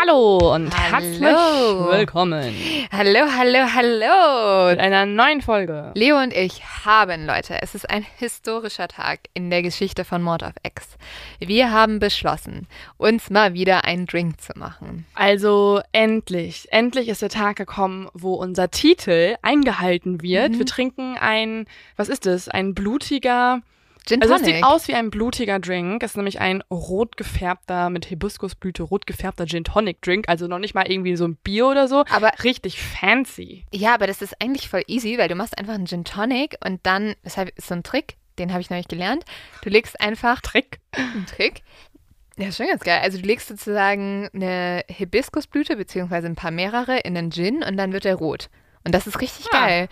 Hallo und Hallo. herzlich willkommen Hallo, hallo, hallo! mit einer neuen Folge. Leo und ich haben, Leute, es ist ein historischer Tag in der Geschichte von Mord auf X. Wir haben beschlossen, uns mal wieder einen Drink zu machen. Also endlich, endlich ist der Tag gekommen, wo unser Titel eingehalten wird. Mhm. Wir trinken ein, was ist es? Ein blutiger, Gin also es sieht aus wie ein blutiger Drink. Es ist nämlich ein rot gefärbter, mit Hibiskusblüte rot gefärbter Gin Tonic Drink. Also noch nicht mal irgendwie so ein Bier oder so. Aber Richtig fancy. ja, aber das ist eigentlich voll easy, weil du machst einfach einen Gin Tonic und dann, deshalb ist so ein Trick, den habe ich neulich gelernt. Du legst einfach Trick. einen Trick. Ja, schon ganz geil. Also du legst sozusagen eine Hibiskusblüte beziehungsweise ein paar mehrere in den Gin und dann wird er rot. Und das ist richtig Ah. geil.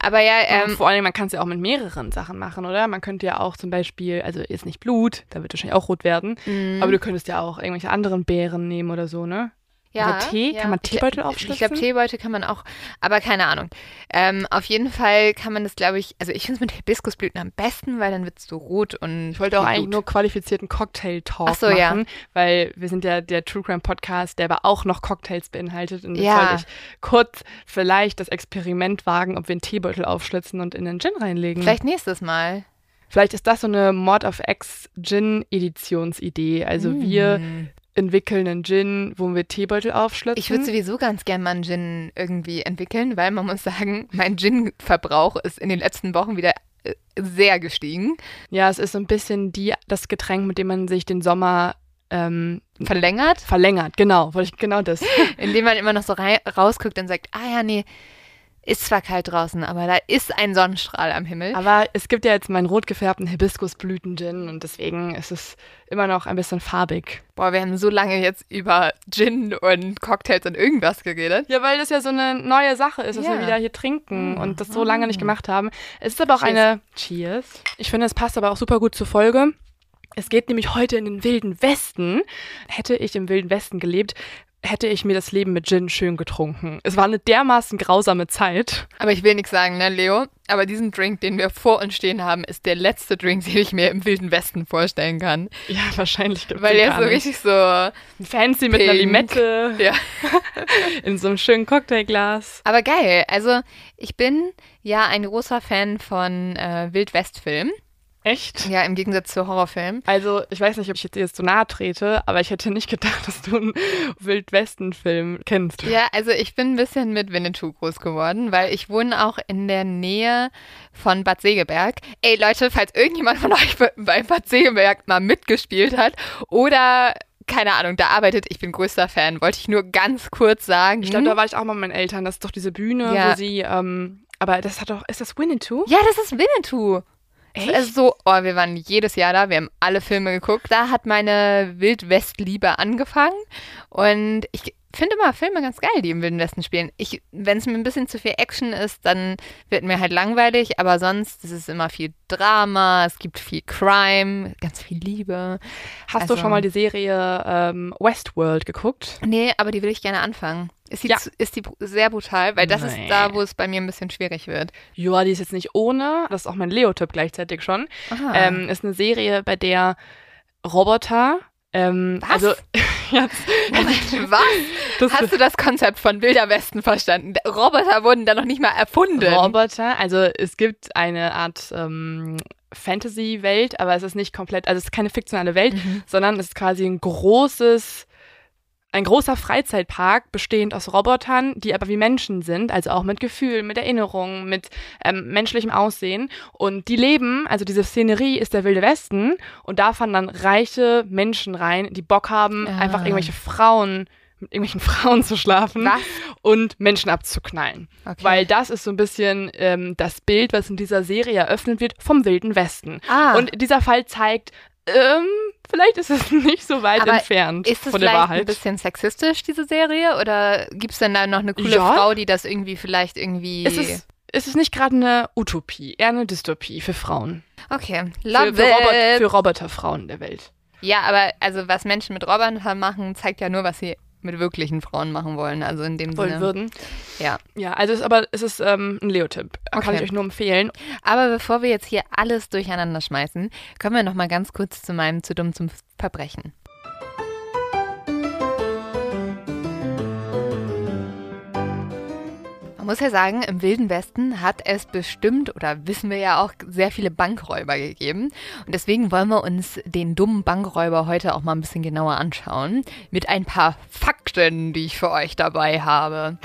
Aber ja, Ähm, Vor allem, man kann es ja auch mit mehreren Sachen machen, oder? Man könnte ja auch zum Beispiel, also jetzt nicht Blut, da wird wahrscheinlich auch rot werden, mh, aber du könntest ja auch irgendwelche anderen Beeren nehmen oder so, ne? Ja, Oder Tee? ja. Kann man Teebeutel aufschlitzen? Ich glaube, Teebeutel kann man auch, aber keine Ahnung. Ähm, auf jeden Fall kann man das, glaube ich, also ich finde es mit Hibiskusblüten am besten, weil dann wird es so rot und Ich wollte auch eigentlich nur qualifizierten Cocktail-Talk so, ja. machen, weil wir sind ja der True Crime Podcast, der aber auch noch Cocktails beinhaltet. Und jetzt Ja. wollte ich kurz vielleicht das Experiment wagen, ob wir einen Teebeutel aufschlitzen und in den Gin reinlegen. Vielleicht nächstes Mal. Vielleicht ist das so eine Mod of X Gin-Editionsidee. Also wir Mm. Entwickeln einen Gin, wo wir Teebeutel aufschlitzen. Ich würde sowieso ganz gern mal einen Gin irgendwie entwickeln, weil man muss sagen, mein Gin-Verbrauch ist in den letzten Wochen wieder äh, sehr gestiegen. ja, es ist so ein bisschen die, das Getränk, mit dem man sich den Sommer ähm, Verlängert, verlängert. Genau, wollte ich genau das. indem man immer noch so rausguckt und sagt, ah ja, nee, ist zwar kalt draußen, aber da ist ein Sonnenstrahl am Himmel. Aber es gibt ja jetzt meinen rot gefärbten Hibiskusblüten-Gin und deswegen ist es immer noch ein bisschen farbig. Boah, wir haben so lange jetzt über Gin und Cocktails und irgendwas geredet. Ja, weil das ja so eine neue Sache ist, dass Ja. wir wieder hier trinken Mhm. und das so lange nicht gemacht haben. Es ist aber auch Cheers. eine Cheers. Ich finde, es passt aber auch super gut zur Folge. Es geht nämlich heute in den Wilden Westen. Hätte ich im Wilden Westen gelebt, hätte ich mir das Leben mit Gin schön getrunken. Es war eine dermaßen grausame Zeit. Aber ich will nichts sagen, ne, Leo? Aber diesen Drink, den wir vor uns stehen haben, ist der letzte Drink, den ich mir im Wilden Westen vorstellen kann. Ja, wahrscheinlich Weil der ist so richtig so. fancy mit einer Pink. Limette Ja. in so einem schönen Cocktailglas. Aber geil. Also, ich bin ja ein großer Fan von äh, Wildwest-Filmen. Echt? Ja, im Gegensatz zu Horrorfilmen. Also, ich weiß nicht, ob ich jetzt dir jetzt so nahe trete, aber ich hätte nicht gedacht, dass du einen Wildwesten-Film kennst. Ja, also ich bin ein bisschen mit Winnetou groß geworden, weil ich wohne auch in der Nähe von Bad Segeberg. Ey Leute, falls irgendjemand von euch bei- Bad Segeberg mal mitgespielt hat oder keine Ahnung, da arbeitet, ich bin größter Fan, wollte ich nur ganz kurz sagen. Ich glaube, da war ich auch mal mit meinen Eltern. Das ist doch diese Bühne, Ja. wo sie, ähm, aber das hat doch, ist das Winnetou? ja, das ist Winnetou. Echt? Also so, oh, wir waren jedes Jahr da, wir haben alle Filme geguckt. Da hat meine Wildwest-Liebe angefangen. Und ich finde immer Filme ganz geil, die im Wilden Westen spielen. Wenn es mir ein bisschen zu viel Action ist, dann wird mir halt langweilig, aber sonst ist es immer viel Drama, es gibt viel Crime, ganz viel Liebe. Hast Also- du schon mal die Serie ähm, Westworld geguckt? Nee, aber die will ich gerne anfangen. Ist die, Ja. zu- ist die sehr brutal, weil das Nee. ist da, wo es bei mir ein bisschen schwierig wird. Ja, die ist jetzt nicht ohne. Das ist auch mein Leo-Tipp gleichzeitig schon. Ähm, ist eine Serie, bei der Roboter. Ähm, Was? Also, jetzt, was? das Hast du das Konzept von Wilder Westen verstanden? Roboter wurden da noch nicht mal erfunden. Roboter, also es gibt eine Art ähm, Fantasy-Welt, aber es ist nicht komplett, also es ist keine fiktionale Welt, Mhm. sondern es ist quasi ein großes, ein großer Freizeitpark, bestehend aus Robotern, die aber wie Menschen sind, also auch mit Gefühlen, mit Erinnerungen, mit ähm, menschlichem Aussehen. Und die leben, also diese Szenerie ist der Wilde Westen und da fahren dann reiche Menschen rein, die Bock haben, Ah. einfach irgendwelche Frauen, mit irgendwelchen Frauen zu schlafen Was? und Menschen abzuknallen. Okay. Weil das ist so ein bisschen ähm, das Bild, was in dieser Serie eröffnet wird vom Wilden Westen. Ah. Und dieser Fall zeigt, ähm, vielleicht ist es nicht so weit Aber entfernt Ist es von der vielleicht ein Wahrheit. bisschen sexistisch, diese Serie? Oder gibt es denn da noch eine coole Ja. Frau, die das irgendwie vielleicht irgendwie. Es ist, es ist nicht gerade eine Utopie, eher eine Dystopie für Frauen. okay, Für, love für, Robot, it. für Roboterfrauen der Welt. Ja, aber also was Menschen mit Robotern machen, zeigt ja nur, was sie mit wirklichen Frauen machen wollen. Also in dem Wollen Sinne. würden. Ja. Ja, also es ist, aber es ist ähm, ein Leotipp. Kann Okay. ich euch nur empfehlen. Aber bevor wir jetzt hier alles durcheinander schmeißen, kommen wir noch mal ganz kurz zu meinem zu dumm zum Verbrechen. Man muss ja sagen, im Wilden Westen hat es bestimmt oder wissen wir ja auch sehr viele Bankräuber gegeben. Und deswegen wollen wir uns den dummen Bankräuber heute auch mal ein bisschen genauer anschauen. Mit ein paar Fakten, die ich für euch dabei habe.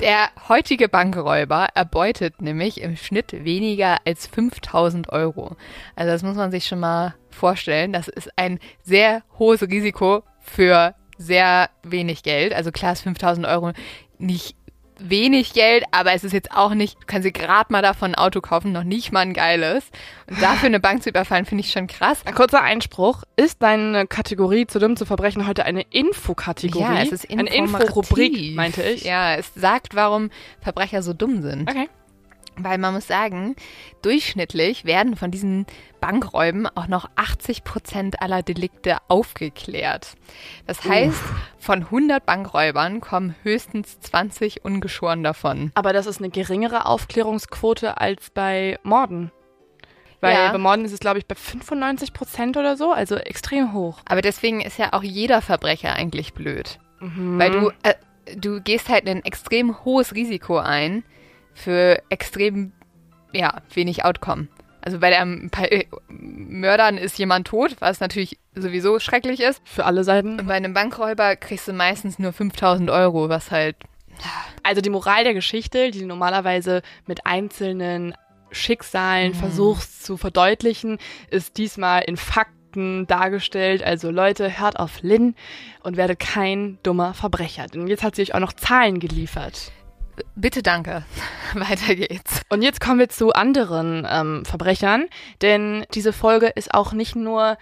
Der heutige Bankräuber erbeutet nämlich im Schnitt weniger als 5000 Euro. Also das muss man sich schon mal vorstellen. Das ist ein sehr hohes Risiko für sehr wenig Geld. Also klar ist 5000 Euro nicht wenig Geld, aber es ist jetzt auch nicht, du kannst dir gerade mal davon ein Auto kaufen, noch nicht mal ein geiles. Und dafür eine Bank zu überfallen, finde ich schon krass. Ein kurzer Einspruch. Ist deine Kategorie zu dumm zu verbrechen heute eine Infokategorie? Ja, es ist Eine. Inforubrik, meinte ich. Ja, es sagt, warum Verbrecher so dumm sind. Okay. Weil man muss sagen, durchschnittlich werden von diesen Bankräuben auch noch 80 Prozent aller Delikte aufgeklärt. Das heißt, von 100 Bankräubern kommen höchstens 20 ungeschoren davon. Aber das ist eine geringere Aufklärungsquote als bei Morden. Weil Ja. bei Morden ist es, glaube ich, bei 95 Prozent oder so, also extrem hoch. Aber deswegen ist ja auch jeder Verbrecher eigentlich blöd. Mhm. Weil du, äh, du gehst halt ein extrem hohes Risiko ein für extrem, ja, wenig Outcome. Also bei, der, bei Mördern ist jemand tot, was natürlich sowieso schrecklich ist. Für alle Seiten. Und bei einem Bankräuber kriegst du meistens nur 5000 Euro, was halt, Also die Moral der Geschichte, die du normalerweise mit einzelnen Schicksalen Mhm. versuchst zu verdeutlichen, ist diesmal in Fakten dargestellt. Also Leute, hört auf Lynn und werdet kein dummer Verbrecher. Denn jetzt hat sie euch auch noch Zahlen geliefert. Bitte danke. Weiter geht's. Und jetzt kommen wir zu anderen ähm, Verbrechern, denn diese Folge ist auch nicht nur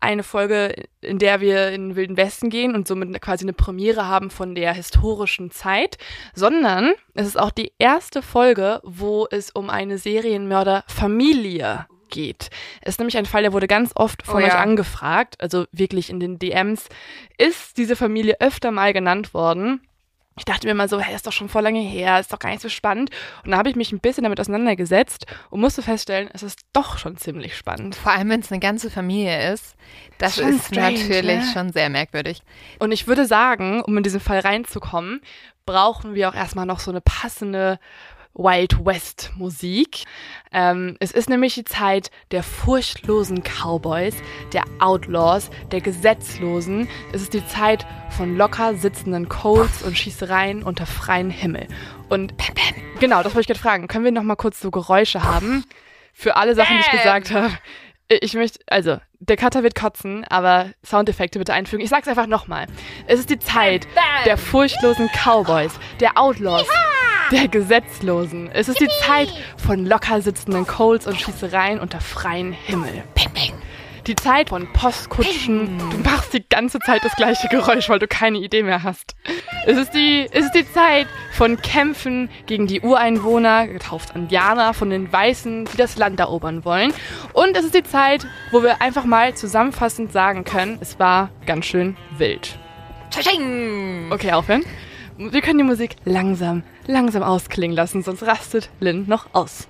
eine Folge, in der wir in den Wilden Westen gehen und somit quasi eine Premiere haben von der historischen Zeit, sondern es ist auch die erste Folge, wo es um eine Serienmörderfamilie geht. Es ist nämlich ein Fall, der wurde ganz oft von Oh euch ja. angefragt, also wirklich in den DMs ist diese Familie öfter mal genannt worden. Ich dachte mir mal so, hey, ist doch schon vor lange her, ist doch gar nicht so spannend. Und da habe ich mich ein bisschen damit auseinandergesetzt und musste feststellen, es ist doch schon ziemlich spannend. Vor allem, wenn es eine ganze Familie ist. Das Schon ist strange, natürlich ne? schon sehr merkwürdig. Und ich würde sagen, um in diesen Fall reinzukommen, brauchen wir auch erstmal noch so eine passende Wild West Musik. Ähm, es ist nämlich die Zeit der furchtlosen Cowboys, der Outlaws, der Gesetzlosen. Es ist die Zeit von locker sitzenden Colts und Schießereien unter freiem Himmel. Und genau, das wollte ich gerade fragen. Können wir noch mal kurz so Geräusche haben für alle Sachen, die ich gesagt habe? Ich möchte, also, der Cutter wird kotzen, aber Soundeffekte bitte einfügen. Ich sag's einfach nochmal. Es ist die Zeit der furchtlosen Cowboys, der Outlaws, der Gesetzlosen. Es ist die Zeit von locker sitzenden Colts und Schießereien unter freiem Himmel. Die Zeit von Postkutschen. Du machst die ganze Zeit das gleiche Geräusch, weil du keine Idee mehr hast. Es ist die, es ist die Zeit von Kämpfen gegen die Ureinwohner, getauft Indianer, von den Weißen, die das Land erobern wollen. Und es ist die Zeit, wo wir einfach mal zusammenfassend sagen können, es war ganz schön wild. Okay, aufhören. Wir können die Musik langsam, langsam ausklingen lassen, sonst rastet Lynn noch aus.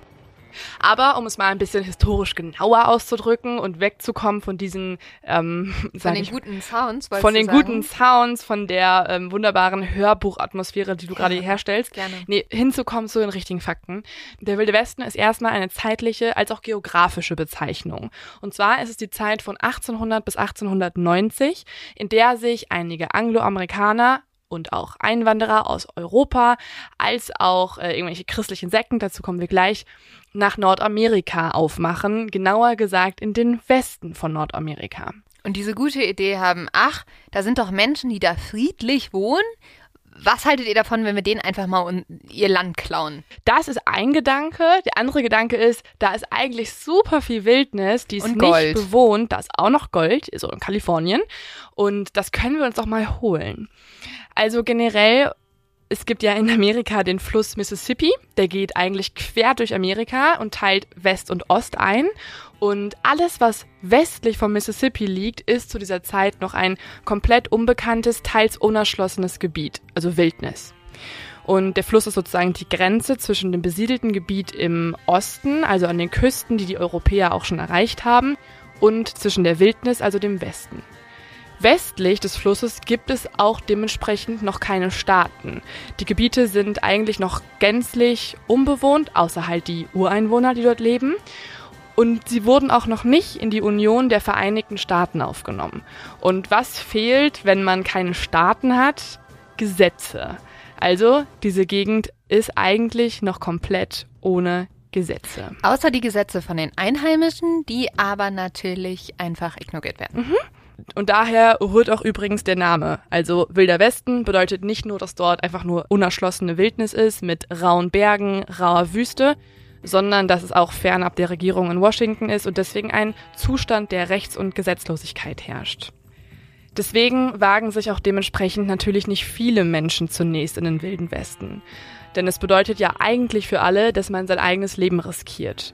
Aber um es mal ein bisschen historisch genauer auszudrücken und wegzukommen von diesen ähm, von den ich, guten Sounds, von den sagen? guten Sounds, von der ähm, wunderbaren Hörbuchatmosphäre, die du ja, gerade herstellst, gerne. Nee, hinzukommen zu den richtigen Fakten. Der Wilde Westen ist erstmal eine zeitliche als auch geografische Bezeichnung. Und zwar ist es die Zeit von 1800 bis 1890, in der sich einige Angloamerikaner und auch Einwanderer aus Europa, als auch äh, irgendwelche christlichen Sekten, dazu kommen wir gleich, nach Nordamerika aufmachen, genauer gesagt in den Westen von Nordamerika. Und diese gute Idee haben, ach, da sind doch Menschen, die da friedlich wohnen. Was haltet ihr davon, wenn wir denen einfach mal ihr Land klauen? Das ist ein Gedanke. Der andere Gedanke ist, da ist eigentlich super viel Wildnis, die ist nicht bewohnt. Da ist auch noch Gold, so in Kalifornien. Und das können wir uns doch mal holen. Also generell es gibt ja in Amerika den Fluss Mississippi, der geht eigentlich quer durch Amerika und teilt West und Ost ein. Und alles, was westlich vom Mississippi liegt, ist zu dieser Zeit noch ein komplett unbekanntes, teils unerschlossenes Gebiet, also Wildnis. Und der Fluss ist sozusagen die Grenze zwischen dem besiedelten Gebiet im Osten, also an den Küsten, die die Europäer auch schon erreicht haben, und zwischen der Wildnis, also dem Westen. Westlich des Flusses gibt es auch dementsprechend noch keine Staaten. Die Gebiete sind eigentlich noch gänzlich unbewohnt, außer halt die Ureinwohner, die dort leben. Und sie wurden auch noch nicht in die Union der Vereinigten Staaten aufgenommen. Und was fehlt, wenn man keine Staaten hat? Gesetze. Also diese Gegend ist eigentlich noch komplett ohne Gesetze. Außer die Gesetze von den Einheimischen, die aber natürlich einfach ignoriert werden. Mhm. Und daher rührt auch übrigens der Name. Also Wilder Westen bedeutet nicht nur, dass dort einfach nur unerschlossene Wildnis ist mit rauen Bergen, rauer Wüste, sondern dass es auch fernab der Regierung in Washington ist und deswegen ein Zustand der Rechts- und Gesetzlosigkeit herrscht. Deswegen wagen sich auch dementsprechend natürlich nicht viele Menschen zunächst in den Wilden Westen. Denn es bedeutet ja eigentlich für alle, dass man sein eigenes Leben riskiert.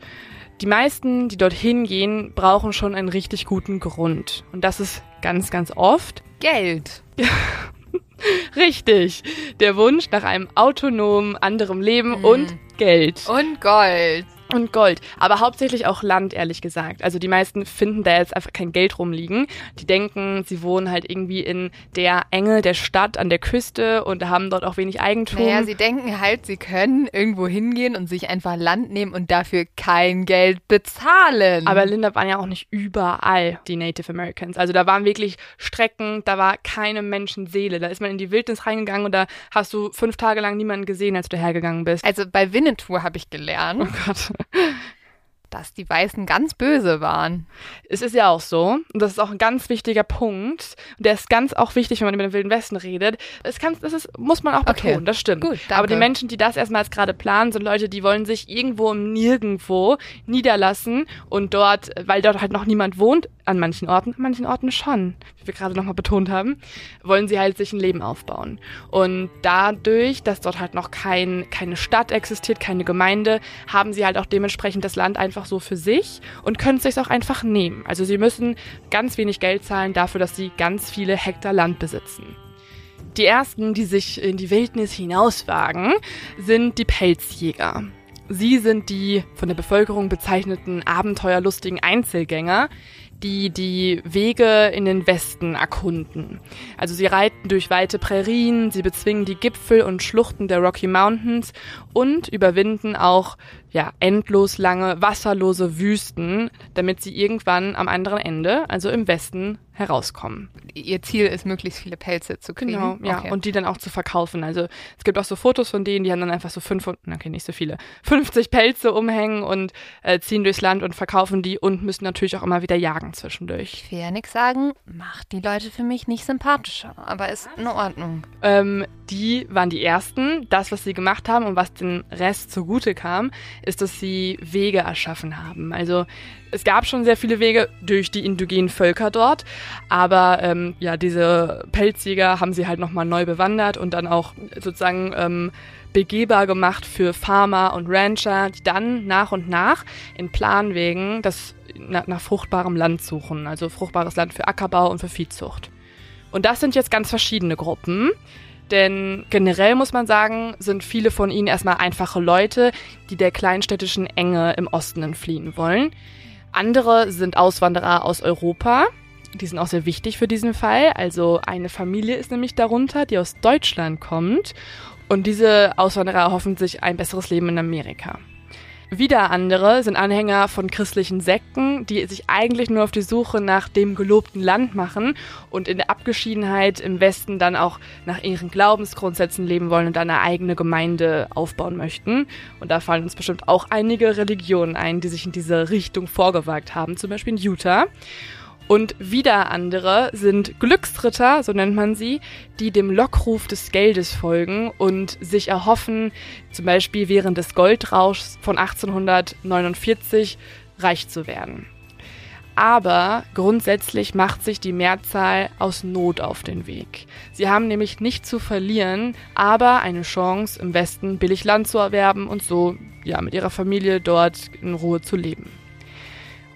Die meisten, die dorthin gehen, brauchen schon einen richtig guten Grund. Und das ist ganz, ganz oft Geld. Richtig. Der Wunsch nach einem autonomen, anderem Leben mhm. und Geld. Und Gold und Gold, aber hauptsächlich auch Land, ehrlich gesagt. Also die meisten finden da jetzt einfach kein Geld rumliegen. Die denken, sie wohnen halt irgendwie in der Enge der Stadt an der Küste und haben dort auch wenig Eigentum. Naja, sie denken halt, sie können irgendwo hingehen und sich einfach Land nehmen und dafür kein Geld bezahlen. Aber Linda waren ja auch nicht überall die Native Americans. Also da waren wirklich Strecken, da war keine Menschenseele. Da ist man in die Wildnis reingegangen und da hast du fünf Tage lang niemanden gesehen, als du hergegangen bist. Also bei Winnetou habe ich gelernt. Oh Gott dass die Weißen ganz böse waren. Es ist ja auch so, und das ist auch ein ganz wichtiger Punkt, und der ist ganz auch wichtig, wenn man über den Wilden Westen redet. Es kann, das ist, muss man auch betonen, okay. das stimmt. Gut. Aber die Menschen, die das erstmals gerade planen, sind Leute, die wollen sich irgendwo im Nirgendwo niederlassen und dort, weil dort halt noch niemand wohnt, an manchen Orten, an manchen Orten schon, wie wir gerade nochmal betont haben, wollen sie halt sich ein Leben aufbauen. Und dadurch, dass dort halt noch kein, keine Stadt existiert, keine Gemeinde, haben sie halt auch dementsprechend das Land einfach so für sich und können es sich auch einfach nehmen. Also sie müssen ganz wenig Geld zahlen dafür, dass sie ganz viele Hektar Land besitzen. Die ersten, die sich in die Wildnis hinauswagen, sind die Pelzjäger. Sie sind die von der Bevölkerung bezeichneten abenteuerlustigen Einzelgänger, die die Wege in den Westen erkunden. Also sie reiten durch weite Prärien, sie bezwingen die Gipfel und Schluchten der Rocky Mountains und überwinden auch ja, endlos lange wasserlose Wüsten, damit sie irgendwann am anderen Ende, also im Westen, herauskommen. Ihr Ziel ist, möglichst viele Pelze zu kriegen. Genau, ja, okay. und die dann auch zu verkaufen. Also es gibt auch so Fotos von denen, die haben dann einfach so fünf, okay, nicht so viele, 50 Pelze umhängen und äh, ziehen durchs Land und verkaufen die und müssen natürlich auch immer wieder jagen zwischendurch. Ich will ja nichts sagen, macht die Leute für mich nicht sympathischer, aber ist in Ordnung. Ähm, die waren die Ersten. Das, was sie gemacht haben und was den Rest zugute kam, ist, dass sie Wege erschaffen haben. Also es gab schon sehr viele Wege durch die indigenen Völker dort, aber ähm, ja, diese Pelzjäger haben sie halt nochmal neu bewandert und dann auch sozusagen ähm, begehbar gemacht für Farmer und Rancher, die dann nach und nach in Planwegen das nach, nach fruchtbarem Land suchen, also fruchtbares Land für Ackerbau und für Viehzucht. Und das sind jetzt ganz verschiedene Gruppen. Denn generell muss man sagen, sind viele von ihnen erstmal einfache Leute, die der kleinstädtischen Enge im Osten entfliehen wollen. Andere sind Auswanderer aus Europa. Die sind auch sehr wichtig für diesen Fall. Also eine Familie ist nämlich darunter, die aus Deutschland kommt. Und diese Auswanderer erhoffen sich ein besseres Leben in Amerika. Wieder andere sind Anhänger von christlichen Sekten, die sich eigentlich nur auf die Suche nach dem gelobten Land machen und in der Abgeschiedenheit im Westen dann auch nach ihren Glaubensgrundsätzen leben wollen und eine eigene Gemeinde aufbauen möchten. Und da fallen uns bestimmt auch einige Religionen ein, die sich in diese Richtung vorgewagt haben, zum Beispiel in Utah. Und wieder andere sind Glücksritter, so nennt man sie, die dem Lockruf des Geldes folgen und sich erhoffen, zum Beispiel während des Goldrauschs von 1849 reich zu werden. Aber grundsätzlich macht sich die Mehrzahl aus Not auf den Weg. Sie haben nämlich nicht zu verlieren, aber eine Chance, im Westen billig Land zu erwerben und so ja, mit ihrer Familie dort in Ruhe zu leben.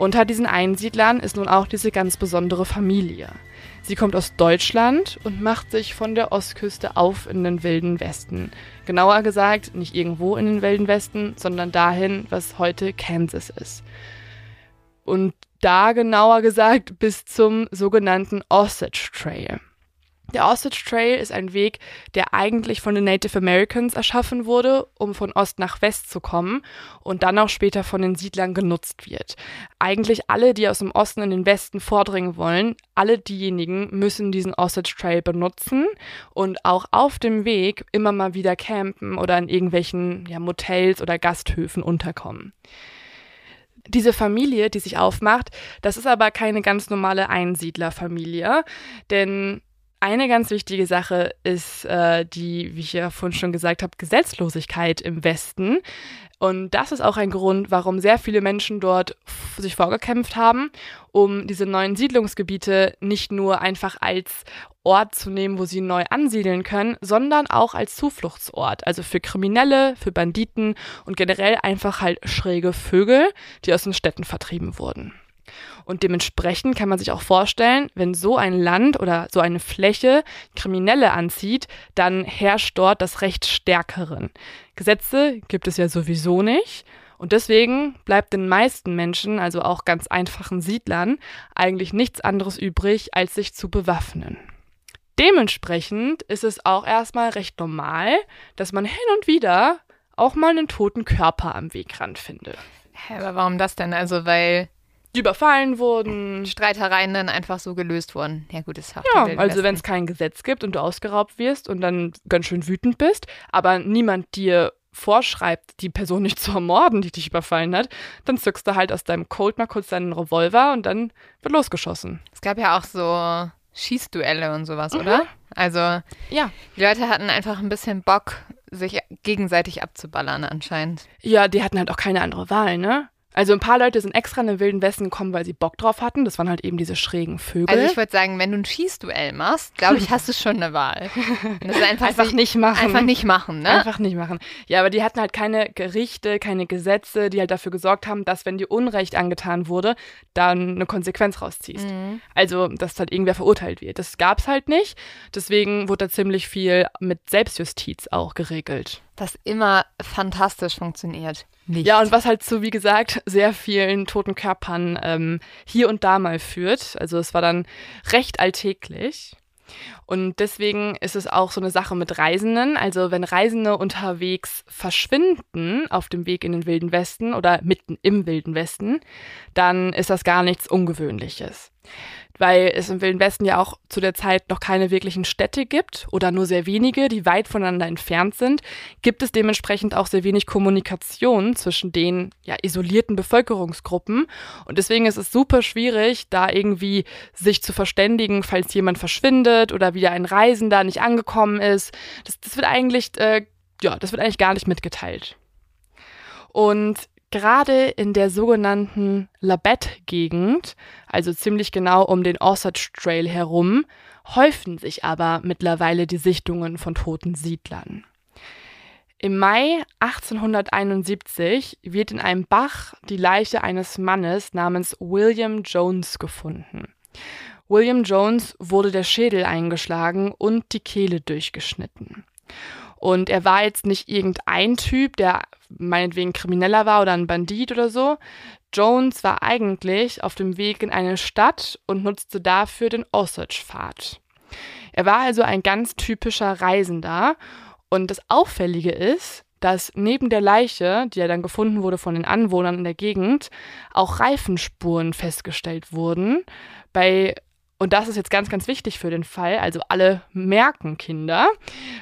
Unter diesen Einsiedlern ist nun auch diese ganz besondere Familie. Sie kommt aus Deutschland und macht sich von der Ostküste auf in den wilden Westen. Genauer gesagt, nicht irgendwo in den wilden Westen, sondern dahin, was heute Kansas ist. Und da genauer gesagt bis zum sogenannten Osage Trail. Der Osage Trail ist ein Weg, der eigentlich von den Native Americans erschaffen wurde, um von Ost nach West zu kommen und dann auch später von den Siedlern genutzt wird. Eigentlich alle, die aus dem Osten in den Westen vordringen wollen, alle diejenigen müssen diesen Osage Trail benutzen und auch auf dem Weg immer mal wieder campen oder in irgendwelchen ja, Motels oder Gasthöfen unterkommen. Diese Familie, die sich aufmacht, das ist aber keine ganz normale Einsiedlerfamilie, denn eine ganz wichtige Sache ist äh, die, wie ich ja vorhin schon gesagt habe, Gesetzlosigkeit im Westen. Und das ist auch ein Grund, warum sehr viele Menschen dort sich vorgekämpft haben, um diese neuen Siedlungsgebiete nicht nur einfach als Ort zu nehmen, wo sie neu ansiedeln können, sondern auch als Zufluchtsort. Also für Kriminelle, für Banditen und generell einfach halt schräge Vögel, die aus den Städten vertrieben wurden. Und dementsprechend kann man sich auch vorstellen, wenn so ein Land oder so eine Fläche Kriminelle anzieht, dann herrscht dort das Recht Stärkeren. Gesetze gibt es ja sowieso nicht. Und deswegen bleibt den meisten Menschen, also auch ganz einfachen Siedlern, eigentlich nichts anderes übrig, als sich zu bewaffnen. Dementsprechend ist es auch erstmal recht normal, dass man hin und wieder auch mal einen toten Körper am Wegrand findet. Hä, aber warum das denn? Also, weil überfallen wurden. Streitereien dann einfach so gelöst wurden. Ja, gut, ist Ja, also wenn es kein Gesetz gibt und du ausgeraubt wirst und dann ganz schön wütend bist, aber niemand dir vorschreibt, die Person nicht zu ermorden, die dich überfallen hat, dann zückst du halt aus deinem Colt mal kurz deinen Revolver und dann wird losgeschossen. Es gab ja auch so Schießduelle und sowas, mhm. oder? Also, ja. Die Leute hatten einfach ein bisschen Bock, sich gegenseitig abzuballern anscheinend. Ja, die hatten halt auch keine andere Wahl, ne? Also ein paar Leute sind extra in den Wilden Westen gekommen, weil sie Bock drauf hatten. Das waren halt eben diese schrägen Vögel. Also ich würde sagen, wenn du ein Schießduell machst, glaube ich, hast du schon eine Wahl. Einfach, einfach nicht machen. Einfach nicht machen, ne? Einfach nicht machen. Ja, aber die hatten halt keine Gerichte, keine Gesetze, die halt dafür gesorgt haben, dass wenn dir Unrecht angetan wurde, dann eine Konsequenz rausziehst. Mhm. Also, dass halt irgendwer verurteilt wird. Das gab's halt nicht. Deswegen wurde da ziemlich viel mit Selbstjustiz auch geregelt. Was immer fantastisch funktioniert nicht. Ja, und was halt zu, wie gesagt, sehr vielen toten Körpern ähm, hier und da mal führt. Also es war dann recht alltäglich. Und deswegen ist es auch so eine Sache mit Reisenden. Also wenn Reisende unterwegs verschwinden auf dem Weg in den Wilden Westen oder mitten im Wilden Westen, dann ist das gar nichts Ungewöhnliches weil es im Wilden Westen ja auch zu der Zeit noch keine wirklichen Städte gibt oder nur sehr wenige, die weit voneinander entfernt sind, gibt es dementsprechend auch sehr wenig Kommunikation zwischen den ja, isolierten Bevölkerungsgruppen. Und deswegen ist es super schwierig, da irgendwie sich zu verständigen, falls jemand verschwindet oder wieder ein Reisender nicht angekommen ist. Das, das wird eigentlich, äh, ja, das wird eigentlich gar nicht mitgeteilt. Und Gerade in der sogenannten Labette-Gegend, also ziemlich genau um den Osage Trail herum, häufen sich aber mittlerweile die Sichtungen von toten Siedlern. Im Mai 1871 wird in einem Bach die Leiche eines Mannes namens William Jones gefunden. William Jones wurde der Schädel eingeschlagen und die Kehle durchgeschnitten. Und er war jetzt nicht irgendein Typ, der meinetwegen Krimineller war oder ein Bandit oder so. Jones war eigentlich auf dem Weg in eine Stadt und nutzte dafür den Osage-Pfad. Er war also ein ganz typischer Reisender. Und das Auffällige ist, dass neben der Leiche, die ja dann gefunden wurde von den Anwohnern in der Gegend, auch Reifenspuren festgestellt wurden. Bei und das ist jetzt ganz, ganz wichtig für den Fall, also alle merken Kinder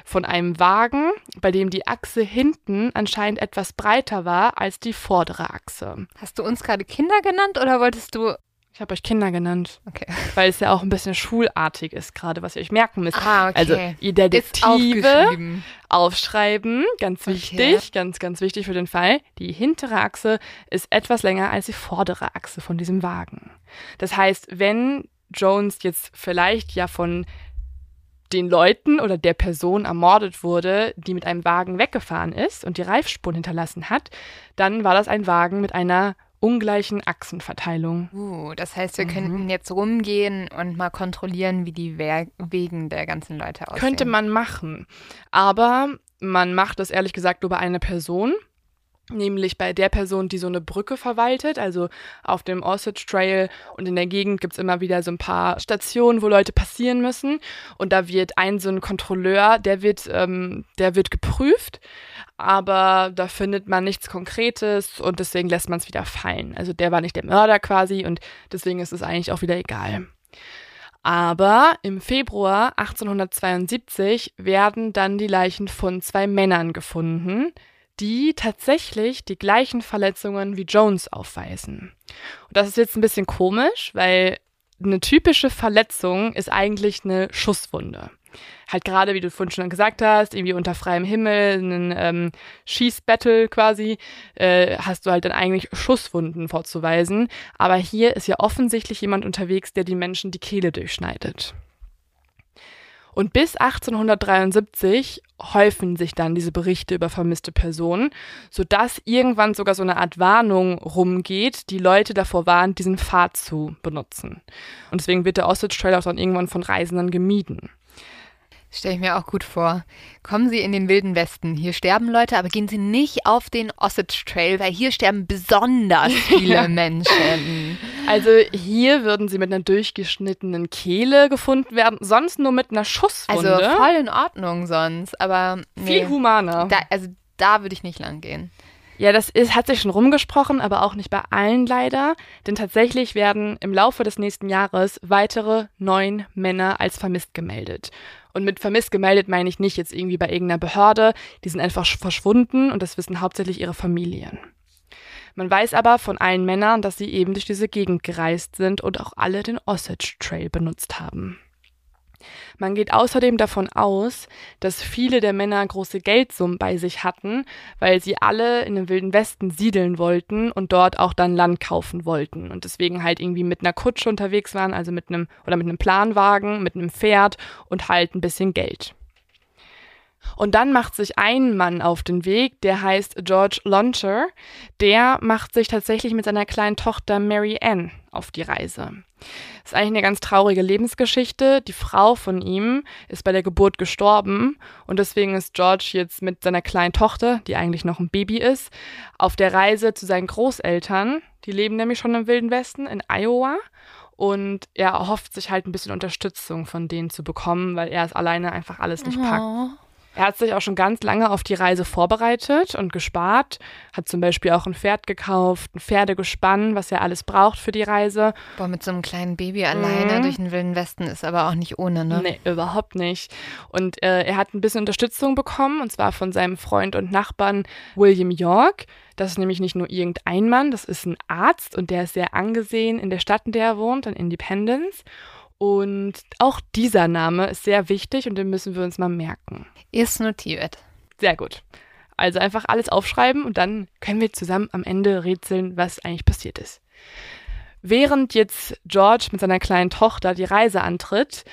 von einem Wagen, bei dem die Achse hinten anscheinend etwas breiter war als die vordere Achse. Hast du uns gerade Kinder genannt oder wolltest du ich habe euch Kinder genannt. Okay. Weil es ja auch ein bisschen schulartig ist, gerade was ihr euch merken müsst. Ah, okay. Also ihr Detektive aufschreiben, ganz wichtig, okay. ganz, ganz wichtig für den Fall. Die hintere Achse ist etwas länger als die vordere Achse von diesem Wagen. Das heißt, wenn Jones jetzt vielleicht ja von den Leuten oder der Person ermordet wurde, die mit einem Wagen weggefahren ist und die Reifspuren hinterlassen hat, dann war das ein Wagen mit einer ungleichen Achsenverteilung. Uh, das heißt, wir mhm. könnten jetzt rumgehen und mal kontrollieren, wie die We Wegen der ganzen Leute aussehen. Könnte man machen. Aber man macht das ehrlich gesagt nur bei einer Person nämlich bei der Person, die so eine Brücke verwaltet. Also auf dem Osage Trail und in der Gegend gibt es immer wieder so ein paar Stationen, wo Leute passieren müssen. Und da wird ein so ein Kontrolleur, der wird, ähm, der wird geprüft, aber da findet man nichts Konkretes und deswegen lässt man es wieder fallen. Also der war nicht der Mörder quasi und deswegen ist es eigentlich auch wieder egal. Aber im Februar 1872 werden dann die Leichen von zwei Männern gefunden, die tatsächlich die gleichen Verletzungen wie Jones aufweisen. Und das ist jetzt ein bisschen komisch, weil eine typische Verletzung ist eigentlich eine Schusswunde. Halt gerade, wie du vorhin schon gesagt hast, irgendwie unter freiem Himmel, ein ähm, Schießbattle quasi, äh, hast du halt dann eigentlich Schusswunden vorzuweisen. Aber hier ist ja offensichtlich jemand unterwegs, der die Menschen die Kehle durchschneidet. Und bis 1873 häufen sich dann diese Berichte über vermisste Personen, sodass irgendwann sogar so eine Art Warnung rumgeht, die Leute davor warnt, diesen Pfad zu benutzen. Und deswegen wird der Osage Trail auch dann irgendwann von Reisenden gemieden. Stelle ich mir auch gut vor. Kommen Sie in den Wilden Westen. Hier sterben Leute, aber gehen Sie nicht auf den Osage Trail, weil hier sterben besonders viele Menschen. Also hier würden Sie mit einer durchgeschnittenen Kehle gefunden werden, sonst nur mit einer Schusswunde. Also voll in Ordnung sonst, aber nee. viel humaner. Da, also da würde ich nicht lang gehen. Ja, das ist, hat sich schon rumgesprochen, aber auch nicht bei allen leider. Denn tatsächlich werden im Laufe des nächsten Jahres weitere neun Männer als vermisst gemeldet. Und mit vermisst gemeldet meine ich nicht jetzt irgendwie bei irgendeiner Behörde. Die sind einfach verschwunden und das wissen hauptsächlich ihre Familien. Man weiß aber von allen Männern, dass sie eben durch diese Gegend gereist sind und auch alle den Osage Trail benutzt haben. Man geht außerdem davon aus, dass viele der Männer große Geldsummen bei sich hatten, weil sie alle in den Wilden Westen siedeln wollten und dort auch dann Land kaufen wollten und deswegen halt irgendwie mit einer Kutsche unterwegs waren, also mit einem oder mit einem Planwagen, mit einem Pferd und halt ein bisschen Geld. Und dann macht sich ein Mann auf den Weg, der heißt George Launcher. Der macht sich tatsächlich mit seiner kleinen Tochter Mary Ann auf die Reise. Das ist eigentlich eine ganz traurige Lebensgeschichte. Die Frau von ihm ist bei der Geburt gestorben und deswegen ist George jetzt mit seiner kleinen Tochter, die eigentlich noch ein Baby ist, auf der Reise zu seinen Großeltern. Die leben nämlich schon im Wilden Westen in Iowa und er erhofft sich halt ein bisschen Unterstützung von denen zu bekommen, weil er es alleine einfach alles nicht packt. Er hat sich auch schon ganz lange auf die Reise vorbereitet und gespart, hat zum Beispiel auch ein Pferd gekauft, ein Pferdegespann, was er alles braucht für die Reise. Boah, mit so einem kleinen Baby alleine mhm. durch den Wilden Westen ist aber auch nicht ohne, ne? Nee, überhaupt nicht. Und äh, er hat ein bisschen Unterstützung bekommen, und zwar von seinem Freund und Nachbarn William York. Das ist nämlich nicht nur irgendein Mann, das ist ein Arzt und der ist sehr angesehen in der Stadt, in der er wohnt, in Independence. Und auch dieser Name ist sehr wichtig und den müssen wir uns mal merken. Ist notiert. Sehr gut. Also einfach alles aufschreiben und dann können wir zusammen am Ende rätseln, was eigentlich passiert ist. Während jetzt George mit seiner kleinen Tochter die Reise antritt,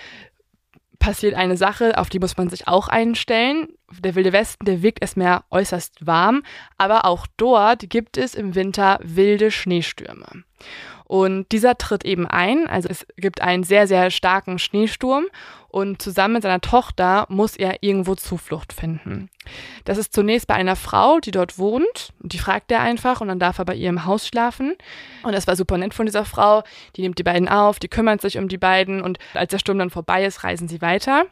passiert eine Sache, auf die muss man sich auch einstellen. Der Wilde Westen, der wirkt erstmal äußerst warm, aber auch dort gibt es im Winter wilde Schneestürme. Und dieser tritt eben ein, also es gibt einen sehr, sehr starken Schneesturm und zusammen mit seiner Tochter muss er irgendwo Zuflucht finden. Das ist zunächst bei einer Frau, die dort wohnt, die fragt er einfach und dann darf er bei ihr im Haus schlafen. Und das war super nett von dieser Frau, die nimmt die beiden auf, die kümmert sich um die beiden und als der Sturm dann vorbei ist, reisen sie weiter.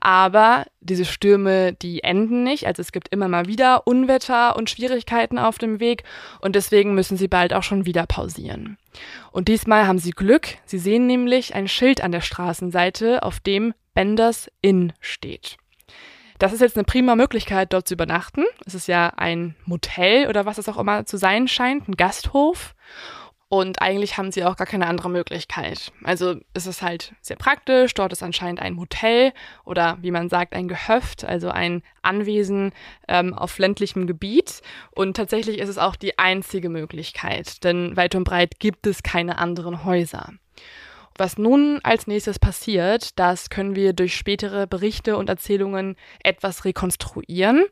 Aber diese Stürme, die enden nicht, also es gibt immer mal wieder Unwetter und Schwierigkeiten auf dem Weg und deswegen müssen sie bald auch schon wieder pausieren. Und diesmal haben sie Glück. Sie sehen nämlich ein Schild an der Straßenseite, auf dem Benders Inn steht. Das ist jetzt eine prima Möglichkeit, dort zu übernachten. Es ist ja ein Motel oder was es auch immer zu sein scheint, ein Gasthof. Und eigentlich haben sie auch gar keine andere Möglichkeit. Also es ist halt sehr praktisch. Dort ist anscheinend ein Hotel oder wie man sagt, ein Gehöft, also ein Anwesen ähm, auf ländlichem Gebiet. Und tatsächlich ist es auch die einzige Möglichkeit, denn weit und breit gibt es keine anderen Häuser. Was nun als nächstes passiert, das können wir durch spätere Berichte und Erzählungen etwas rekonstruieren.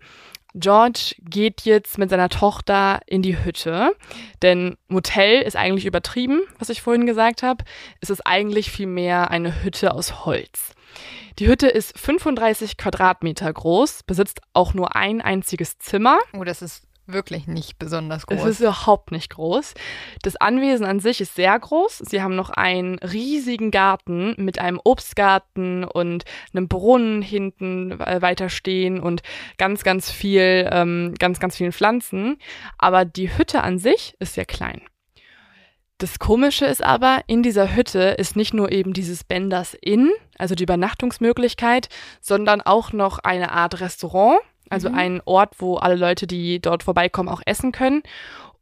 George geht jetzt mit seiner Tochter in die Hütte, denn Motel ist eigentlich übertrieben, was ich vorhin gesagt habe. Es ist eigentlich vielmehr eine Hütte aus Holz. Die Hütte ist 35 Quadratmeter groß, besitzt auch nur ein einziges Zimmer. Oh, das ist wirklich nicht besonders groß. Es ist überhaupt nicht groß. Das Anwesen an sich ist sehr groß. Sie haben noch einen riesigen Garten mit einem Obstgarten und einem Brunnen hinten äh, weiter stehen und ganz, ganz viel, ähm, ganz, ganz vielen Pflanzen. Aber die Hütte an sich ist sehr klein. Das Komische ist aber, in dieser Hütte ist nicht nur eben dieses Benders Inn, also die Übernachtungsmöglichkeit, sondern auch noch eine Art Restaurant also mhm. ein Ort, wo alle Leute, die dort vorbeikommen, auch essen können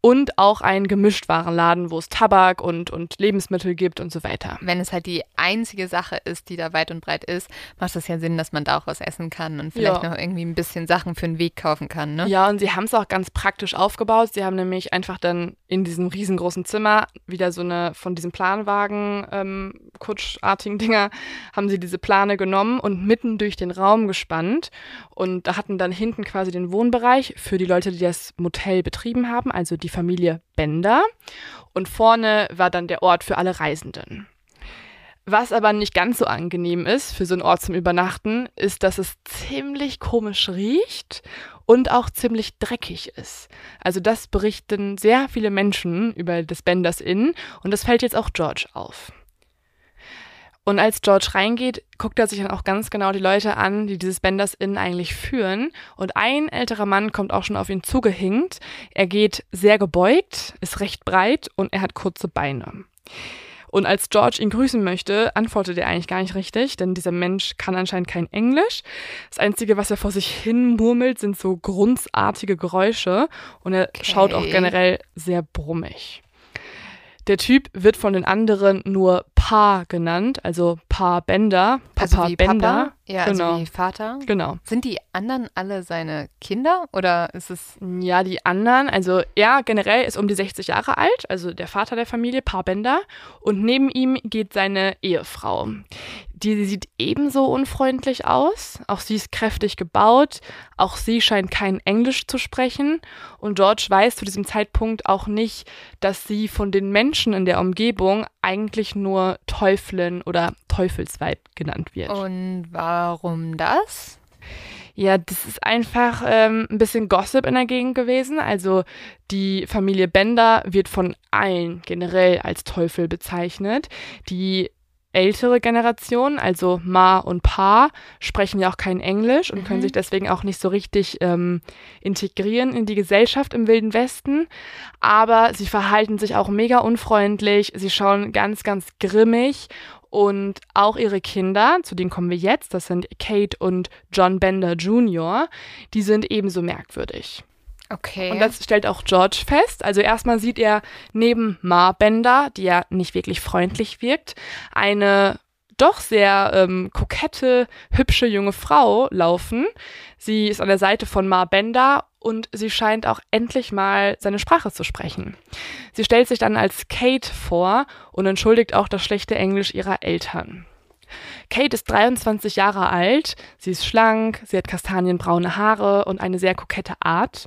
und auch ein Gemischtwarenladen, wo es Tabak und, und Lebensmittel gibt und so weiter. Wenn es halt die einzige Sache ist, die da weit und breit ist, macht es ja Sinn, dass man da auch was essen kann und vielleicht ja. noch irgendwie ein bisschen Sachen für den Weg kaufen kann. Ne? Ja, und sie haben es auch ganz praktisch aufgebaut. Sie haben nämlich einfach dann in diesem riesengroßen Zimmer wieder so eine von diesem Planwagen ähm, kutschartigen Dinger haben sie diese Plane genommen und mitten durch den Raum gespannt und da hatten dann hinten quasi den Wohnbereich für die Leute, die das Motel betrieben haben, also die Familie Bender. Und vorne war dann der Ort für alle Reisenden. Was aber nicht ganz so angenehm ist für so einen Ort zum Übernachten, ist, dass es ziemlich komisch riecht und auch ziemlich dreckig ist. Also das berichten sehr viele Menschen über das Benders Inn und das fällt jetzt auch George auf. Und als George reingeht, guckt er sich dann auch ganz genau die Leute an, die dieses Benders Inn eigentlich führen. Und ein älterer Mann kommt auch schon auf ihn zugehinkt. Er geht sehr gebeugt, ist recht breit und er hat kurze Beine. Und als George ihn grüßen möchte, antwortet er eigentlich gar nicht richtig, denn dieser Mensch kann anscheinend kein Englisch. Das Einzige, was er vor sich hin murmelt, sind so grunzartige Geräusche und er okay. schaut auch generell sehr brummig. Der Typ wird von den anderen nur Pa genannt, also Pa Bender. Papa also wie Bender. Papa? Ja, also genau. also wie Vater. Genau. Sind die anderen alle seine Kinder oder ist es. Ja, die anderen, also er generell ist um die 60 Jahre alt, also der Vater der Familie, Pa Bender. Und neben ihm geht seine Ehefrau. Die sieht ebenso unfreundlich aus. Auch sie ist kräftig gebaut. Auch sie scheint kein Englisch zu sprechen. Und George weiß zu diesem Zeitpunkt auch nicht, dass sie von den Menschen in der Umgebung eigentlich nur Teufelin oder Teufelsweib genannt wird. Und warum das? Ja, das ist einfach ähm, ein bisschen Gossip in der Gegend gewesen. Also die Familie Bender wird von allen generell als Teufel bezeichnet. Die ältere Generation, also Ma und Pa, sprechen ja auch kein Englisch und mhm. können sich deswegen auch nicht so richtig ähm, integrieren in die Gesellschaft im Wilden Westen. Aber sie verhalten sich auch mega unfreundlich, sie schauen ganz, ganz grimmig und auch ihre Kinder, zu denen kommen wir jetzt, das sind Kate und John Bender Jr., die sind ebenso merkwürdig. Okay. Und das stellt auch George fest. Also erstmal sieht er neben Ma Bender, die ja nicht wirklich freundlich wirkt, eine doch sehr ähm, kokette, hübsche junge Frau laufen. Sie ist an der Seite von Ma Bender und sie scheint auch endlich mal seine Sprache zu sprechen. Sie stellt sich dann als Kate vor und entschuldigt auch das schlechte Englisch ihrer Eltern. Kate ist 23 Jahre alt, sie ist schlank, sie hat kastanienbraune Haare und eine sehr kokette Art.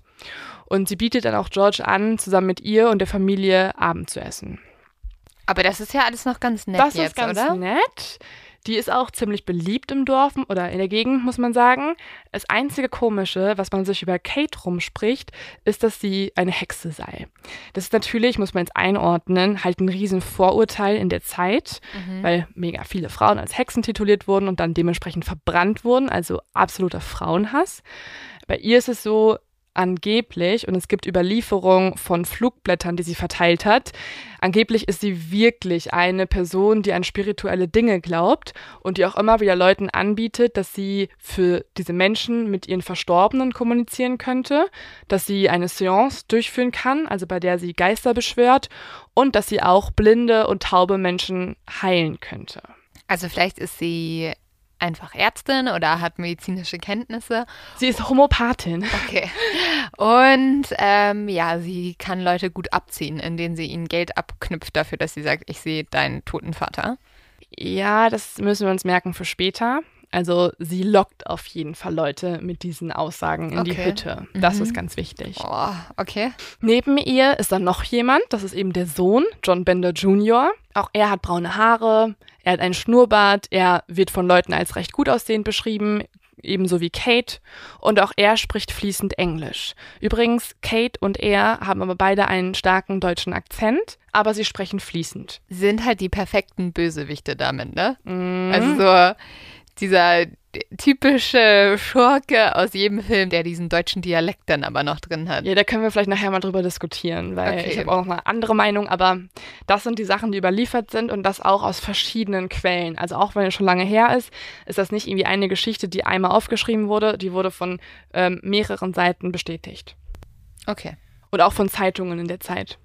Und sie bietet dann auch George an, zusammen mit ihr und der Familie Abend zu essen. Aber das ist ja alles noch ganz nett das jetzt, ist ganz oder? nett. Die ist auch ziemlich beliebt im Dorf oder in der Gegend, muss man sagen. Das einzige Komische, was man sich über Kate rumspricht, ist, dass sie eine Hexe sei. Das ist natürlich, muss man jetzt einordnen, halt ein riesen Vorurteil in der Zeit, Mhm. weil mega viele Frauen als Hexen tituliert wurden und dann dementsprechend verbrannt wurden, also absoluter Frauenhass. Bei ihr ist es so, angeblich, und es gibt Überlieferungen von Flugblättern, die sie verteilt hat, angeblich ist sie wirklich eine Person, die an spirituelle Dinge glaubt und die auch immer wieder Leuten anbietet, dass sie für diese Menschen mit ihren Verstorbenen kommunizieren könnte, dass sie eine Seance durchführen kann, also bei der sie Geister beschwört und dass sie auch blinde und taube Menschen heilen könnte. Also vielleicht ist sie einfach Ärztin oder hat medizinische Kenntnisse. Sie ist Homopathin. Okay. Und ähm, ja, sie kann Leute gut abziehen, indem sie ihnen Geld abknüpft dafür, dass sie sagt, ich sehe deinen toten Vater. Ja, das müssen wir uns merken für später. Also sie lockt auf jeden Fall Leute mit diesen Aussagen in die Okay. Hütte. Das Mhm. ist ganz wichtig. Oh, okay. Neben ihr ist dann noch jemand, das ist eben der Sohn, John Bender Jr. Auch er hat braune Haare, er hat einen Schnurrbart, er wird von Leuten als recht gut aussehend beschrieben, ebenso wie Kate. Und auch er spricht fließend Englisch. Übrigens, Kate und er haben aber beide einen starken deutschen Akzent, aber sie sprechen fließend. Sind halt die perfekten Bösewichte damit, ne? Mhm. Also so dieser typische Schurke aus jedem Film, der diesen deutschen Dialekt dann aber noch drin hat. Ja, da können wir vielleicht nachher mal drüber diskutieren, weil Okay. ich habe auch noch eine andere Meinung, aber das sind die Sachen, die überliefert sind und das auch aus verschiedenen Quellen. Also auch wenn es schon lange her ist, ist das nicht irgendwie eine Geschichte, die einmal aufgeschrieben wurde, die wurde von ähm, mehreren Seiten bestätigt. Okay. Und auch von Zeitungen in der Zeit.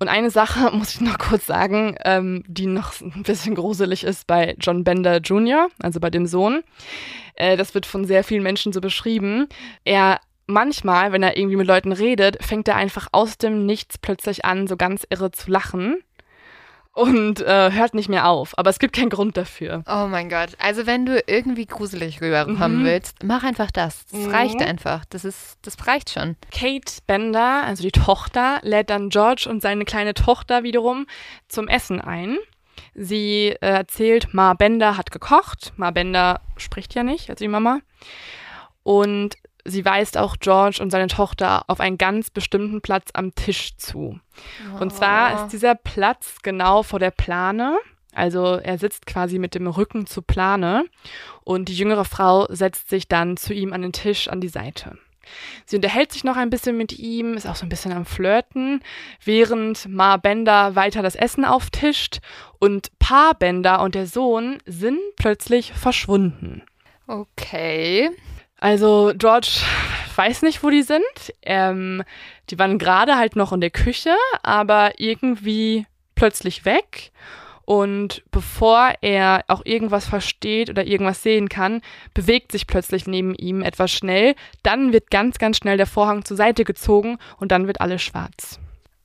Und eine Sache muss ich noch kurz sagen, ähm, die noch ein bisschen gruselig ist bei John Bender Jr., also bei dem Sohn. Äh, das wird von sehr vielen Menschen so beschrieben. Er manchmal, wenn er irgendwie mit Leuten redet, fängt er einfach aus dem Nichts plötzlich an, so ganz irre zu lachen und äh, hört nicht mehr auf. Aber es gibt keinen Grund dafür. Oh mein Gott. Also wenn du irgendwie gruselig rüberkommen Mhm. willst, mach einfach das. Das Mhm. reicht einfach. Das ist, das reicht schon. Kate Bender, also die Tochter, lädt dann George und seine kleine Tochter wiederum zum Essen ein. Sie äh, erzählt, Ma Bender hat gekocht. Ma Bender spricht ja nicht, also die Mama. Und sie weist auch George und seine Tochter auf einen ganz bestimmten Platz am Tisch zu. Und zwar ist dieser Platz genau vor der Plane. Also er sitzt quasi mit dem Rücken zur Plane und die jüngere Frau setzt sich dann zu ihm an den Tisch an die Seite. Sie unterhält sich noch ein bisschen mit ihm, ist auch so ein bisschen am Flirten, während Ma Bender weiter das Essen auftischt und Pa Bender und der Sohn sind plötzlich verschwunden. Okay. Also George weiß nicht, wo die sind. Ähm, die waren gerade halt noch in der Küche, aber irgendwie plötzlich weg. Und bevor er auch irgendwas versteht oder irgendwas sehen kann, bewegt sich plötzlich neben ihm etwas schnell. Dann wird ganz, ganz schnell der Vorhang zur Seite gezogen und dann wird alles schwarz.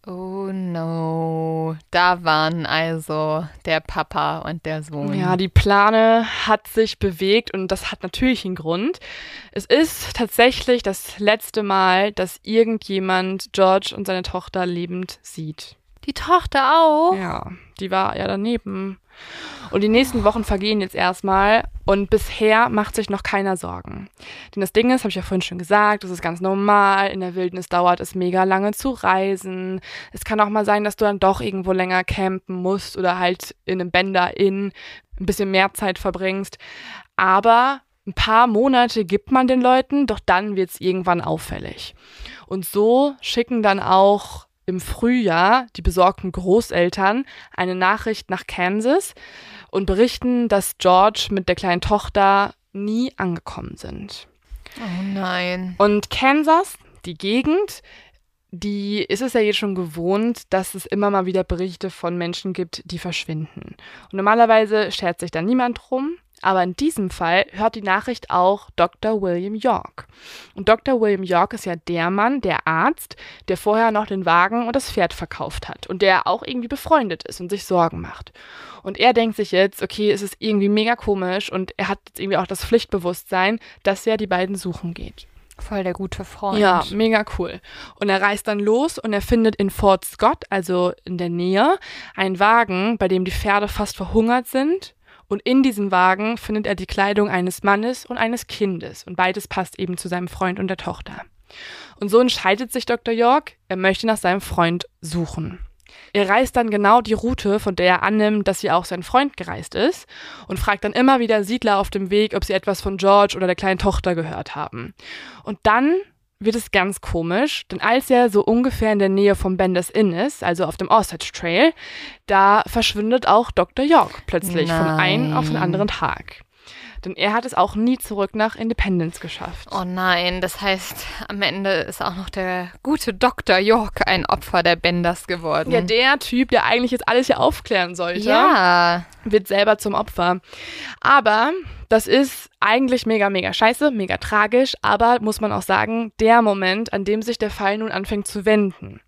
Oh no. Da waren also der Papa und der Sohn. Ja, die Plane hat sich bewegt und das hat natürlich einen Grund. Es ist tatsächlich das letzte Mal, dass irgendjemand George und seine Tochter lebend sieht. Die Tochter auch. Ja, die war ja daneben. Und die nächsten Wochen vergehen jetzt erstmal und bisher macht sich noch keiner Sorgen. Denn das Ding ist, habe ich ja vorhin schon gesagt, das ist ganz normal. In der Wildnis dauert es mega lange zu reisen. Es kann auch mal sein, dass du dann doch irgendwo länger campen musst oder halt in einem Bänder in ein bisschen mehr Zeit verbringst. Aber ein paar Monate gibt man den Leuten, doch dann wird es irgendwann auffällig. Und so schicken dann auch im Frühjahr die besorgten Großeltern eine Nachricht nach Kansas und berichten, dass George mit der kleinen Tochter nie angekommen sind. Oh nein. Und Kansas, die Gegend, die ist es ja jetzt schon gewohnt, dass es immer mal wieder Berichte von Menschen gibt, die verschwinden. Und normalerweise schert sich da niemand drum. Aber in diesem Fall hört die Nachricht auch Dr. William York. Und Dr. William York ist ja der Mann, der Arzt, der vorher noch den Wagen und das Pferd verkauft hat und der auch irgendwie befreundet ist und sich Sorgen macht. Und er denkt sich jetzt, okay, es ist irgendwie mega komisch und er hat jetzt irgendwie auch das Pflichtbewusstsein, dass er die beiden suchen geht. Voll der gute Freund. Ja, mega cool. Und er reist dann los und er findet in Fort Scott, also in der Nähe, einen Wagen, bei dem die Pferde fast verhungert sind. Und in diesem Wagen findet er die Kleidung eines Mannes und eines Kindes. Und beides passt eben zu seinem Freund und der Tochter. Und so entscheidet sich Dr. York, er möchte nach seinem Freund suchen. Er reist dann genau die Route, von der er annimmt, dass sie auch sein Freund gereist ist und fragt dann immer wieder Siedler auf dem Weg, ob sie etwas von George oder der kleinen Tochter gehört haben. Und dann wird es ganz komisch, denn als er so ungefähr in der Nähe vom Benders Inn ist, also auf dem Osage Trail, da verschwindet auch Dr. York plötzlich Nein. von einem auf den anderen Tag. Denn er hat es auch nie zurück nach Independence geschafft. Oh nein, das heißt, am Ende ist auch noch der gute Dr. York ein Opfer der Benders geworden. Ja, der Typ, der eigentlich jetzt alles hier aufklären sollte, ja. wird selber zum Opfer. Aber das ist eigentlich mega, mega scheiße, mega tragisch, aber muss man auch sagen, der Moment, an dem sich der Fall nun anfängt zu wenden.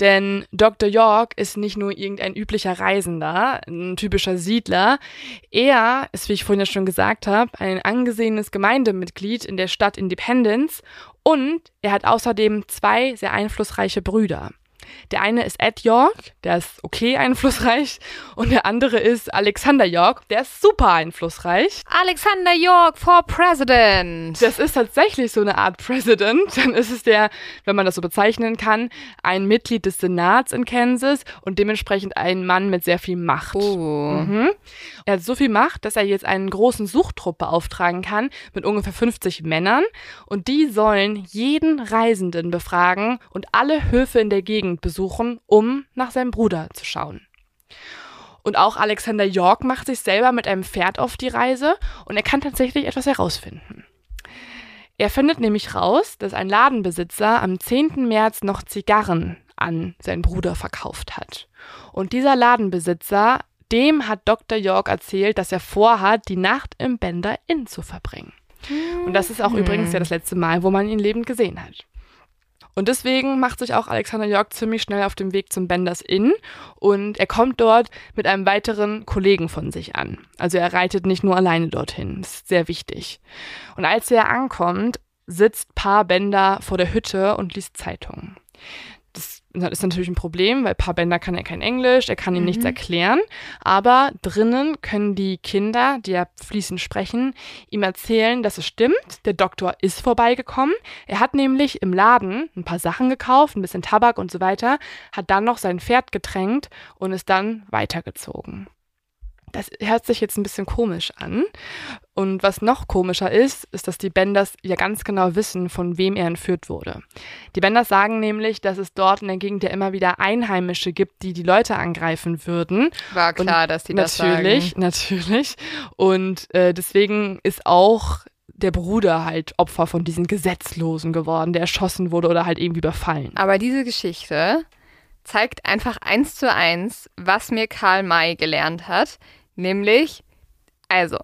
Denn Dr. York ist nicht nur irgendein üblicher Reisender, ein typischer Siedler. Er ist, wie ich vorhin ja schon gesagt habe, ein angesehenes Gemeindemitglied in der Stadt Independence und er hat außerdem zwei sehr einflussreiche Brüder. Der eine ist Ed York, der ist okay einflussreich, und der andere ist Alexander York, der ist super einflussreich. Alexander York for President. Das ist tatsächlich so eine Art President. Dann ist es der, wenn man das so bezeichnen kann, ein Mitglied des Senats in Kansas und dementsprechend ein Mann mit sehr viel Macht. Oh. Mhm. Er hat so viel Macht, dass er jetzt einen großen Suchtrupp beauftragen kann mit ungefähr 50 Männern und die sollen jeden Reisenden befragen und alle Höfe in der Gegend besuchen, um nach seinem Bruder zu schauen. Und auch Alexander York macht sich selber mit einem Pferd auf die Reise und er kann tatsächlich etwas herausfinden. Er findet nämlich raus, dass ein Ladenbesitzer am 10. März noch Zigarren an seinen Bruder verkauft hat. Und dieser Ladenbesitzer, dem hat Dr. York erzählt, dass er vorhat, die Nacht im Bender Inn zu verbringen. Und das ist auch übrigens ja das letzte Mal, wo man ihn lebend gesehen hat. Und deswegen macht sich auch Alexander York ziemlich schnell auf dem Weg zum Benders Inn und er kommt dort mit einem weiteren Kollegen von sich an. Also er reitet nicht nur alleine dorthin, das ist sehr wichtig. Und als er ankommt, sitzt Paar Bender vor der Hütte und liest Zeitungen. Das ist natürlich ein Problem, weil Paar Bender kann ja kein Englisch, er kann ihm nichts erklären. Aber drinnen können die Kinder, die ja fließend sprechen, ihm erzählen, dass es stimmt. Der Doktor ist vorbeigekommen. Er hat nämlich im Laden ein paar Sachen gekauft, ein bisschen Tabak und so weiter, hat dann noch sein Pferd getränkt und ist dann weitergezogen. Das hört sich jetzt ein bisschen komisch an. Und was noch komischer ist, ist, dass die Benders ja ganz genau wissen, von wem er entführt wurde. Die Benders sagen nämlich, dass es dort in der Gegend ja immer wieder Einheimische gibt, die die Leute angreifen würden. War klar, dass die das natürlich, sagen. natürlich. Und äh, deswegen ist auch der Bruder halt Opfer von diesen Gesetzlosen geworden, der erschossen wurde oder halt irgendwie überfallen. Aber diese Geschichte zeigt einfach eins zu eins, was mir Karl May gelernt hat. Nämlich, also,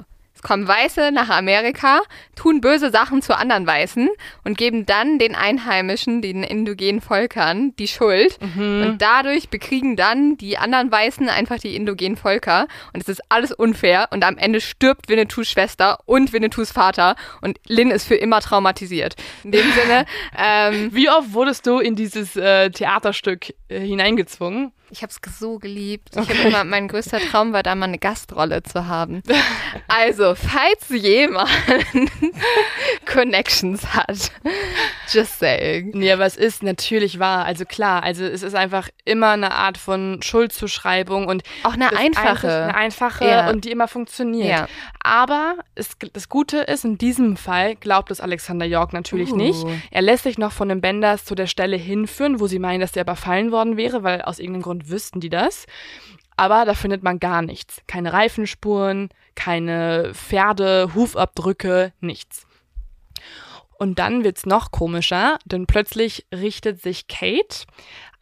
kommen Weiße nach Amerika, tun böse Sachen zu anderen Weißen und geben dann den Einheimischen, den indogenen Völkern, die Schuld. Und dadurch bekriegen dann die anderen Weißen einfach die indogenen Völker. Und es ist alles unfair. Und am Ende stirbt Winnetous Schwester und Winnetous Vater. Und Lynn ist für immer traumatisiert. In dem Sinne, ähm, Wie oft wurdest du in dieses äh, Theaterstück äh, hineingezwungen? Ich habe es so geliebt. Ich hab immer, mein größter Traum war da mal eine Gastrolle zu haben. Also, falls jemand Connections hat, just saying. Nee, aber es ist natürlich wahr. Also klar, also es ist einfach immer eine Art von Schuldzuschreibung und Auch eine einfache. Eine einfache Ja. und die immer funktioniert. Ja. Aber es, das Gute ist, in diesem Fall glaubt es Alexander York natürlich Uh. nicht. Er lässt sich noch von den Benders zu der Stelle hinführen, wo sie meinen, dass der überfallen worden wäre, weil aus irgendeinem Grund wüssten die das. Aber da findet man gar nichts. Keine Reifenspuren, keine Pferde, Hufabdrücke, nichts. Und dann wird's noch komischer, denn plötzlich richtet sich Kate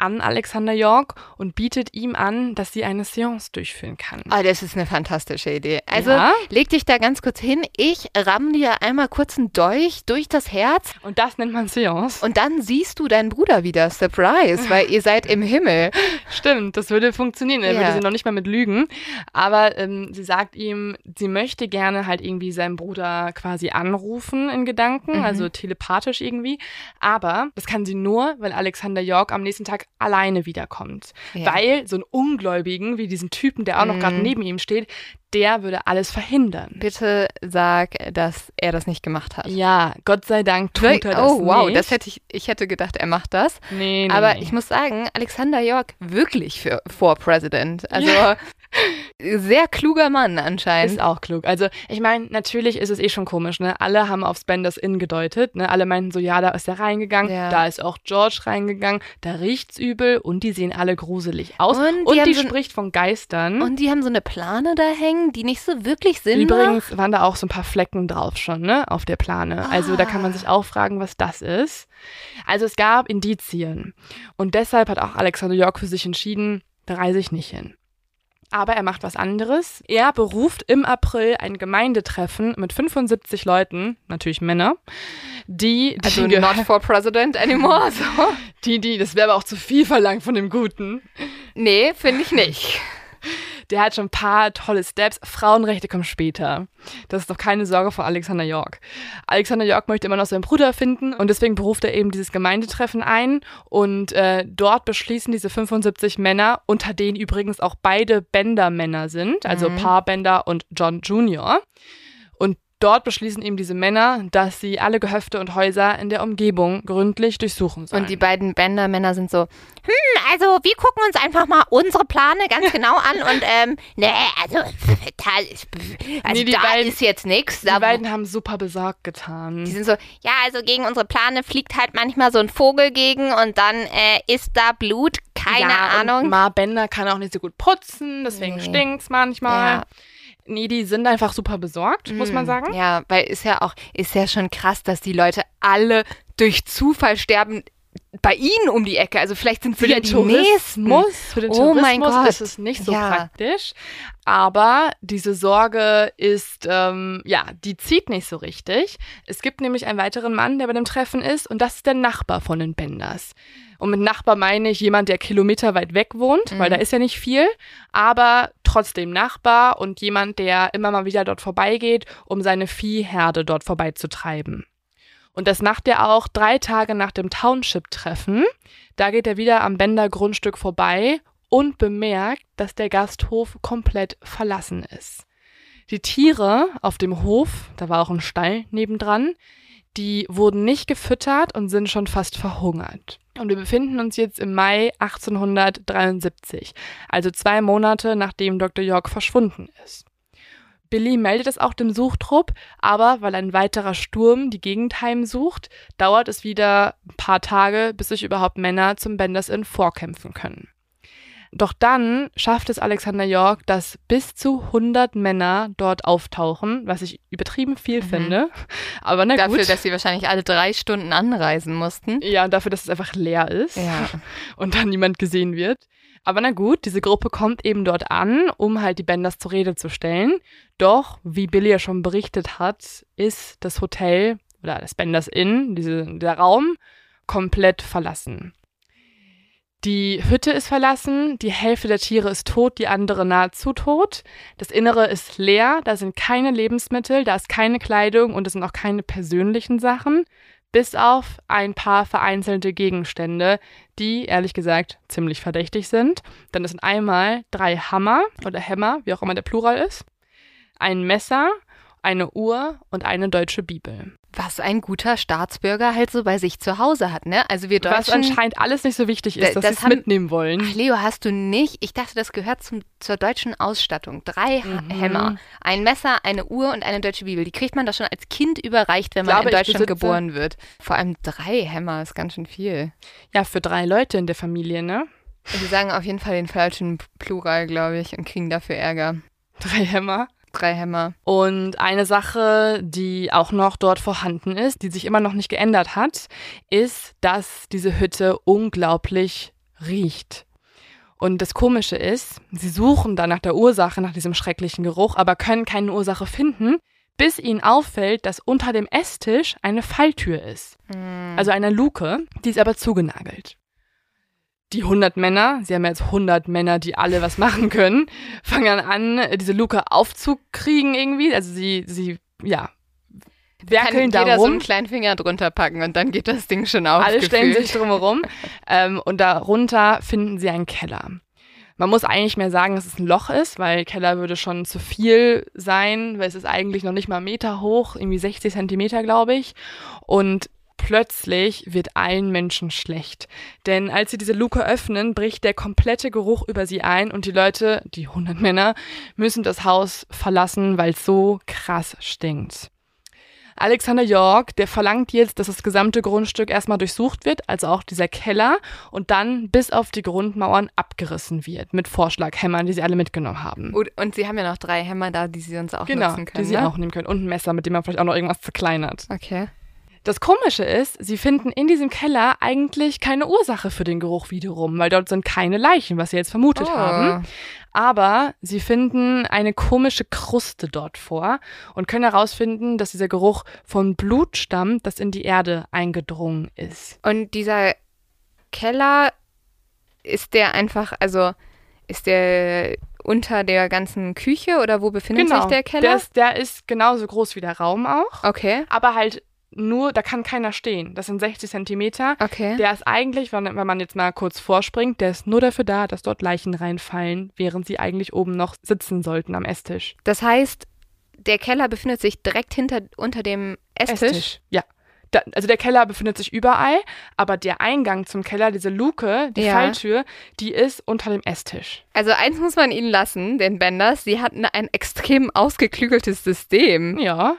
an Alexander York und bietet ihm an, dass sie eine Seance durchführen kann. Ah, das ist eine fantastische Idee. Also, Ja? leg dich da ganz kurz hin. Ich ramm dir einmal kurz einen Dolch durch das Herz Und das nennt man Seance. und dann siehst du deinen Bruder wieder. Surprise, weil ihr seid im Himmel. Stimmt, das würde funktionieren. Er Ja. würde sie noch nicht mal mit lügen. Aber ähm, sie sagt ihm, sie möchte gerne halt irgendwie seinen Bruder quasi anrufen in Gedanken. Also also telepathisch irgendwie. Aber das kann sie nur, weil Alexander York am nächsten Tag alleine wiederkommt. Ja. Weil so einen Ungläubigen wie diesen Typen, der auch noch gerade Mhm. neben ihm steht, der würde alles verhindern. Bitte sag, dass er das nicht gemacht hat. Ja, Gott sei Dank tut er das oh, wow, nicht. das hätte ich, ich hätte gedacht, er macht das. nee, nee, Aber nee. ich muss sagen, Alexander York wirklich für, vor President. Also Ja. sehr kluger Mann anscheinend. Ist auch klug. Also, ich meine, natürlich ist es eh schon komisch, ne? Alle haben auf Spenders Inn gedeutet, ne? Alle meinten so, ja, da ist er reingegangen, Ja. da ist auch George reingegangen, da riecht's übel und die sehen alle gruselig aus. Und die Und die, so spricht von Geistern. Und die haben so eine Plane da hängen, die nicht so wirklich Sinn macht. Übrigens waren da auch so ein paar Flecken drauf schon, ne? Auf der Plane. Also da kann man sich auch fragen, was das ist. Also es gab Indizien. Und deshalb hat auch Alexander York für sich entschieden, da reise ich nicht hin. Aber er macht was anderes. Er beruft im April ein Gemeindetreffen mit 75 Leuten, natürlich Männer, die, die, Also not for president anymore. So. die, die, das wäre aber auch zu viel verlangt von dem Guten. Nee, finde ich nicht. Der hat schon ein paar tolle Steps. Frauenrechte kommen später. Das ist doch keine Sorge vor Alexander York. Alexander York möchte immer noch seinen Bruder finden und deswegen beruft er eben dieses Gemeindetreffen ein und äh, dort beschließen diese 75 Männer, unter denen übrigens auch beide Bender-Männer sind, also Mhm. Pa Bender und John Jr. Und dort beschließen eben diese Männer, dass sie alle Gehöfte und Häuser in der Umgebung gründlich durchsuchen sollen. Und die beiden Bänder-Männer sind so, hm, also wir gucken uns einfach mal unsere Plane ganz genau an und ähm, nee, also, da, ist- also Nee, die da beiden- ist jetzt nichts. die beiden haben super besorgt getan. die sind so, ja, also gegen unsere Plane fliegt halt manchmal so ein Vogel gegen und dann äh, ist da Blut, keine ja, Und Ahnung. Ma Bender kann auch nicht so gut putzen, deswegen Nee. stinkt's manchmal. Ja. Nee, die sind einfach super besorgt, muss man Mm, sagen. Ja, weil ist ja auch, ist ja schon krass, dass die Leute alle durch Zufall sterben bei ihnen um die Ecke. Also vielleicht sind sie ja die nächsten. für den Oh Tourismus mein Gott. ist es nicht so Ja. praktisch. Aber diese Sorge ist, ähm, ja, die zieht nicht so richtig. Es gibt nämlich einen weiteren Mann, der bei dem Treffen ist, und das ist der Nachbar von den Benders. Und mit Nachbar meine ich jemand, der Kilometer weit weg wohnt, weil Mhm. da ist ja nicht viel, aber trotzdem Nachbar und jemand, der immer mal wieder dort vorbeigeht, um seine Viehherde dort vorbeizutreiben. Und das macht er auch drei Tage nach dem Township-Treffen. Da geht er wieder am Bender Grundstück vorbei und bemerkt, dass der Gasthof komplett verlassen ist. Die Tiere auf dem Hof, da war auch ein Stall nebendran, die wurden nicht gefüttert und sind schon fast verhungert. Und wir befinden uns jetzt im Mai 1873, also zwei Monate nachdem Dr. York verschwunden ist. Billy meldet es auch dem Suchtrupp, aber weil ein weiterer Sturm die Gegend heimsucht, dauert es wieder ein paar Tage, bis sich überhaupt Männer zum Benders Inn vorkämpfen können. Doch dann schafft es Alexander York, dass bis zu 100 Männer dort auftauchen, was ich übertrieben viel Mhm. finde. Aber na Dafür, gut. dass sie wahrscheinlich alle drei Stunden anreisen mussten. ja, und dafür, dass es einfach leer ist Ja. und dann niemand gesehen wird. Aber na gut, diese Gruppe kommt eben dort an, um halt die Benders zur Rede zu stellen. Doch, wie Billy ja schon berichtet hat, ist das Hotel oder das Benders Inn, diese, der Raum, komplett verlassen. Die Hütte ist verlassen, die Hälfte der Tiere ist tot, die andere nahezu tot. Das Innere ist leer, da sind keine Lebensmittel, da ist keine Kleidung und es sind auch keine persönlichen Sachen, bis auf ein paar vereinzelte Gegenstände, die ehrlich gesagt ziemlich verdächtig sind. Denn es sind einmal drei Hammer oder Hämmer, wie auch immer der Plural ist, ein Messer, eine Uhr und eine deutsche Bibel. Was ein guter Staatsbürger halt so bei sich zu Hause hat, ne? Also wir Was Deutschen. anscheinend alles nicht so wichtig ist, dass das sie mitnehmen wollen. Ach, Leo, hast du nicht? Ich dachte, das gehört zum, zur deutschen Ausstattung. Drei Mhm. Hämmer, ein Messer, eine Uhr und eine deutsche Bibel. Die kriegt man doch schon als Kind überreicht, wenn man Glaube, in Deutschland geboren wird. Vor allem drei Hämmer ist ganz schön viel. Ja, für drei Leute in der Familie, ne? Wir sagen auf jeden Fall den falschen Plural, glaube ich, und kriegen dafür Ärger. Drei Hämmer. Drei Hämmer. Und eine Sache, die auch noch dort vorhanden ist, die sich immer noch nicht geändert hat, ist, dass diese Hütte unglaublich riecht. Und das Komische ist, sie suchen dann nach der Ursache, nach diesem schrecklichen Geruch, aber können keine Ursache finden, bis ihnen auffällt, dass unter dem Esstisch eine Falltür ist. Hm. Also eine Luke, die ist aber zugenagelt. Die 100 Männer, sie haben jetzt 100 Männer, die alle was machen können, fangen an, diese Luke aufzukriegen irgendwie. Also sie, sie, ja, werkeln Kann da jeder so rum. einen kleinen Finger drunter packen und dann geht das Ding schon auf. Alle stellen gefühlt. sich drumherum. ähm, und darunter finden sie einen Keller. Man muss eigentlich mehr sagen, dass es ein Loch ist, weil Keller würde schon zu viel sein, weil es ist eigentlich noch nicht mal einen Meter hoch, irgendwie 60 Zentimeter, glaube ich. Und plötzlich wird allen Menschen schlecht. Denn als sie diese Luke öffnen, bricht der komplette Geruch über sie ein und die Leute, die 100 Männer, müssen das Haus verlassen, weil es so krass stinkt. Alexander York, der verlangt jetzt, dass das gesamte Grundstück erstmal durchsucht wird, also auch dieser Keller, und dann bis auf die Grundmauern abgerissen wird mit Vorschlaghämmern, die sie alle mitgenommen haben. Und, und sie haben ja noch drei Hämmer da, die sie sonst auch genau, nutzen können. die sie ne? auch nehmen können. Und ein Messer, mit dem man vielleicht auch noch irgendwas zerkleinert. Okay. Das Komische ist, sie finden in diesem Keller eigentlich keine Ursache für den Geruch wiederum, weil dort sind keine Leichen, was sie jetzt vermutet Oh. haben. Aber sie finden eine komische Kruste dort vor und können herausfinden, dass dieser Geruch von Blut stammt, das in die Erde eingedrungen ist. Und dieser Keller, ist der einfach, also ist der unter der ganzen Küche oder wo befindet sich der Keller? Der ist, der ist genauso groß wie der Raum auch, okay, aber halt nur, da kann keiner stehen. Das sind 60 Zentimeter. okay. Der ist eigentlich, wenn, wenn man jetzt mal kurz vorspringt, der ist nur dafür da, dass dort Leichen reinfallen, während sie eigentlich oben noch sitzen sollten am Esstisch. das heißt, der Keller befindet sich direkt hinter unter dem Esstisch. Ja. Da, also der Keller befindet sich überall, aber der Eingang zum Keller, diese Luke, die Ja. Falltür, die ist unter dem Esstisch. Also eins muss man ihnen lassen, den Benders, sie hatten ein extrem ausgeklügeltes System. Ja.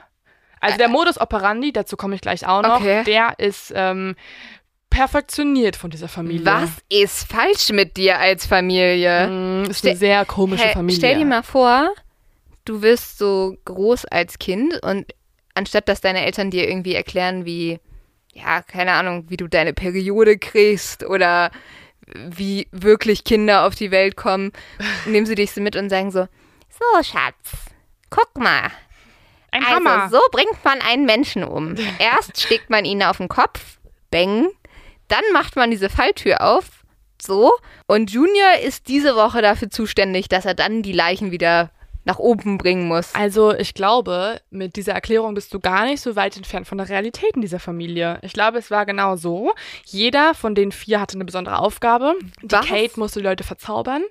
Also der Modus operandi, dazu komme ich gleich auch noch, Okay. der ist ähm, perfektioniert von dieser Familie. Was ist falsch mit dir als Familie? Mm, ist Ste- eine sehr komische Hä, Familie. Stell dir mal vor, du wirst so groß als Kind und anstatt dass deine Eltern dir irgendwie erklären, wie, ja, keine Ahnung, wie du deine Periode kriegst oder wie wirklich Kinder auf die Welt kommen, nehmen sie dich so mit und sagen so, so Schatz, guck mal. Ein also Hammer. so bringt man einen Menschen um. Erst schlägt man ihn auf den Kopf, bang, dann macht man diese Falltür auf, so, und Junior ist diese Woche dafür zuständig, dass er dann die Leichen wieder nach oben bringen muss. Also ich glaube, mit dieser Erklärung bist du gar nicht so weit entfernt von der Realität in dieser Familie. Ich glaube, es war genau so. Jeder von den vier hatte eine besondere Aufgabe. Die Was? Kate musste die Leute verzaubern,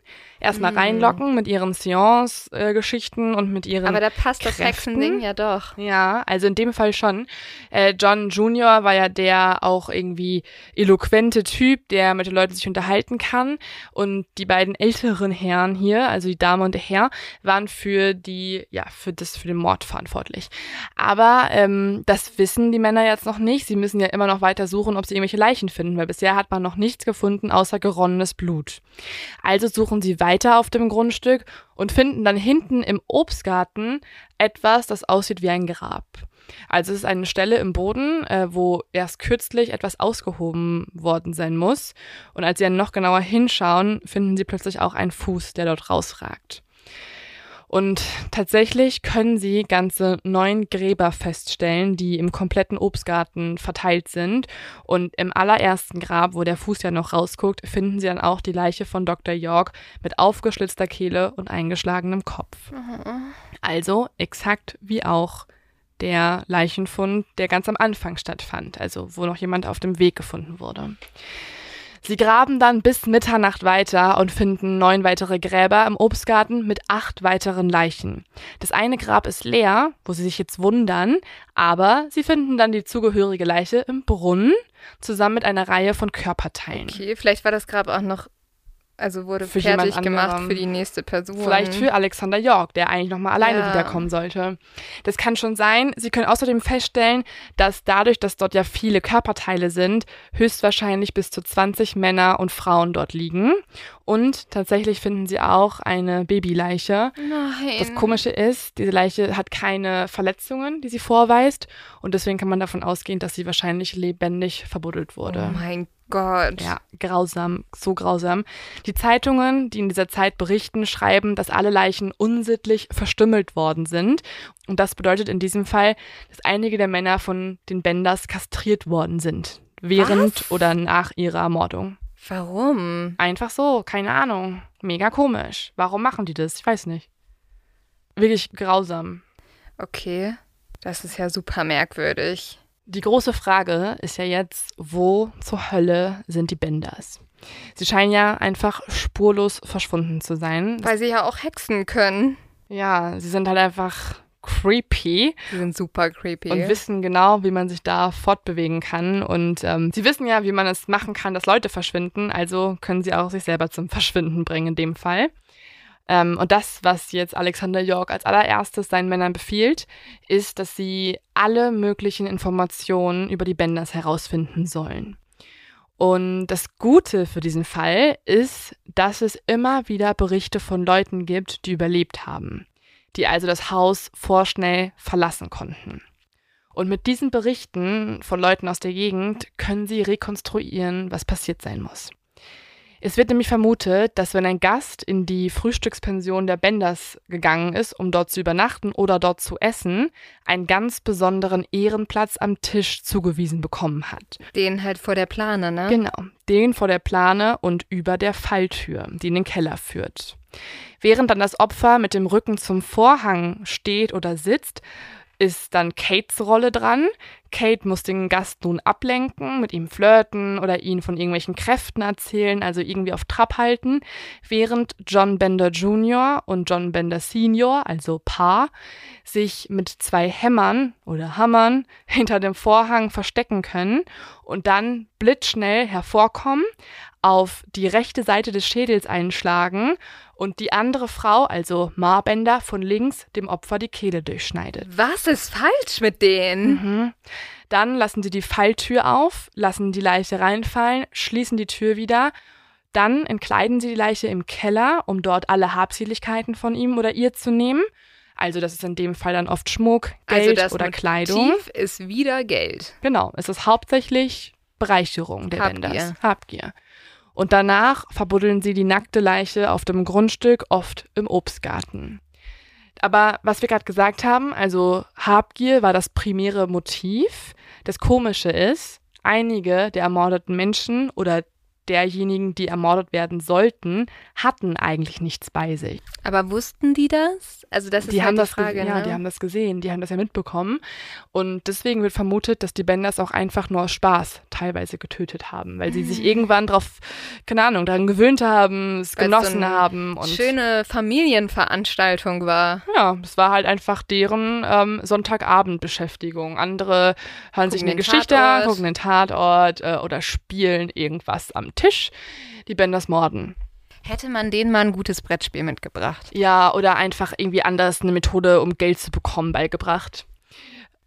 erstmal Mm. reinlocken mit ihren Seance-Geschichten und mit ihren Aber da passt das? Hexending ja doch. Ja, also in dem Fall schon. Äh, John Junior war ja der auch irgendwie eloquente Typ, der mit den Leuten sich unterhalten kann. Und die beiden älteren Herren hier, also die Dame und der Herr, waren für die, ja, für das, für den Mord verantwortlich. Aber ähm, das wissen die Männer jetzt noch nicht. Sie müssen ja immer noch weiter suchen, ob sie irgendwelche Leichen finden, weil bisher hat man noch nichts gefunden außer geronnenes Blut. Also suchen sie weiter auf dem Grundstück und finden dann hinten im Obstgarten etwas, das aussieht wie ein Grab. Also es ist eine Stelle im Boden, äh, wo erst kürzlich etwas ausgehoben worden sein muss. Und als sie dann noch genauer hinschauen, finden sie plötzlich auch einen Fuß, der dort rausragt. Und tatsächlich können sie ganze neun Gräber feststellen, die im kompletten Obstgarten verteilt sind. Und im allerersten Grab, wo der Fuß ja noch rausguckt, finden sie dann auch die Leiche von Dr. York mit aufgeschlitzter Kehle und eingeschlagenem Kopf. Also exakt wie auch der Leichenfund, der ganz am Anfang stattfand, also wo noch jemand auf dem Weg gefunden wurde. Sie graben dann bis Mitternacht weiter und finden neun weitere Gräber im Obstgarten mit acht weiteren Leichen. Das eine Grab ist leer, wo sie sich jetzt wundern, aber sie finden dann die zugehörige Leiche im Brunnen zusammen mit einer Reihe von Körperteilen. Okay, vielleicht war das Grab auch noch, also wurde Für fertig gemacht für die nächste Person. Vielleicht für Alexander York, der eigentlich nochmal alleine Ja. wiederkommen sollte. Das kann schon sein. Sie können außerdem feststellen, dass dadurch, dass dort ja viele Körperteile sind, höchstwahrscheinlich bis zu 20 Männer und Frauen dort liegen. Und tatsächlich finden sie auch eine Babyleiche. Nein. Das Komische ist, diese Leiche hat keine Verletzungen, die sie vorweist. Und deswegen kann man davon ausgehen, dass sie wahrscheinlich lebendig verbuddelt wurde. Oh mein Gott. Ja, grausam, so grausam. Die Zeitungen, die in dieser Zeit berichten, schreiben, dass alle Leichen unsittlich verstümmelt worden sind. Und das bedeutet in diesem Fall, dass einige der Männer von den Benders kastriert worden sind. Während Was? oder nach ihrer Ermordung. Warum? Einfach so, keine Ahnung. Mega komisch. Warum machen die das? Ich weiß nicht. Wirklich grausam. Okay. Das ist ja super merkwürdig. Die große Frage ist ja jetzt, wo zur Hölle sind die Benders? Sie scheinen ja einfach spurlos verschwunden zu sein. Weil sie ja auch hexen können. Ja, sie sind halt einfach creepy. Sie sind super creepy. Und wissen genau, wie man sich da fortbewegen kann. Und ähm, sie wissen ja, wie man es machen kann, dass Leute verschwinden. Also können sie auch sich selber zum Verschwinden bringen in dem Fall. Ähm, und das, was jetzt Alexander York als allererstes seinen Männern befiehlt, ist, dass sie alle möglichen Informationen über die Benders herausfinden sollen. Und das Gute für diesen Fall ist, dass es immer wieder Berichte von Leuten gibt, die überlebt haben, die also das Haus vorschnell verlassen konnten. Und mit diesen Berichten von Leuten aus der Gegend können sie rekonstruieren, was passiert sein muss. Es wird nämlich vermutet, dass wenn ein Gast in die Frühstückspension der Benders gegangen ist, um dort zu übernachten oder dort zu essen, einen ganz besonderen Ehrenplatz am Tisch zugewiesen bekommen hat. Den halt vor der Plane, ne? Genau, den vor der Plane und über der Falltür, die in den Keller führt. Während dann das Opfer mit dem Rücken zum Vorhang steht oder sitzt, ist dann Kates Rolle dran. Kate muss den Gast nun ablenken, mit ihm flirten oder ihn von irgendwelchen Kräften erzählen, also irgendwie auf Trab halten, während John Bender Jr. und John Bender Sr., also Paar, sich mit zwei Hämmern oder Hammern hinter dem Vorhang verstecken können und dann blitzschnell hervorkommen, auf die rechte Seite des Schädels einschlagen und die andere Frau, also Marbender, von links dem Opfer die Kehle durchschneidet. Was ist falsch mit denen? Mhm. Dann lassen sie die Falltür auf, lassen die Leiche reinfallen, schließen die Tür wieder. Dann entkleiden sie die Leiche im Keller, um dort alle Habseligkeiten von ihm oder ihr zu nehmen. Also das ist in dem Fall dann oft Schmuck, also Geld also oder Motiv Kleidung. ist wieder Geld. Genau, es ist hauptsächlich Bereicherung der Habgier. Wenders. Habgier. Und danach verbuddeln sie die nackte Leiche auf dem Grundstück, oft im Obstgarten. Aber was wir gerade gesagt haben, also Habgier war das primäre Motiv. Das Komische ist, einige der ermordeten Menschen oder derjenigen, die ermordet werden sollten, hatten eigentlich nichts bei sich. Aber wussten die das? Also das ist die halt haben die das Frage. Ne? Ja, die haben das gesehen, die haben das ja mitbekommen. Und deswegen wird vermutet, dass die Benders auch einfach nur aus Spaß teilweise getötet haben, weil sie sich mhm. irgendwann drauf, keine Ahnung, daran gewöhnt haben, es genossen so haben. Und schöne Familienveranstaltung war. Ja, es war halt einfach deren ähm, Sonntagabendbeschäftigung. Andere hören gucken sich eine Geschichte an, gucken den Tatort äh, oder spielen irgendwas am Tisch, die Benders morden. Hätte man denen mal ein gutes Brettspiel mitgebracht? Ja, oder einfach irgendwie anders eine Methode, um Geld zu bekommen, beigebracht.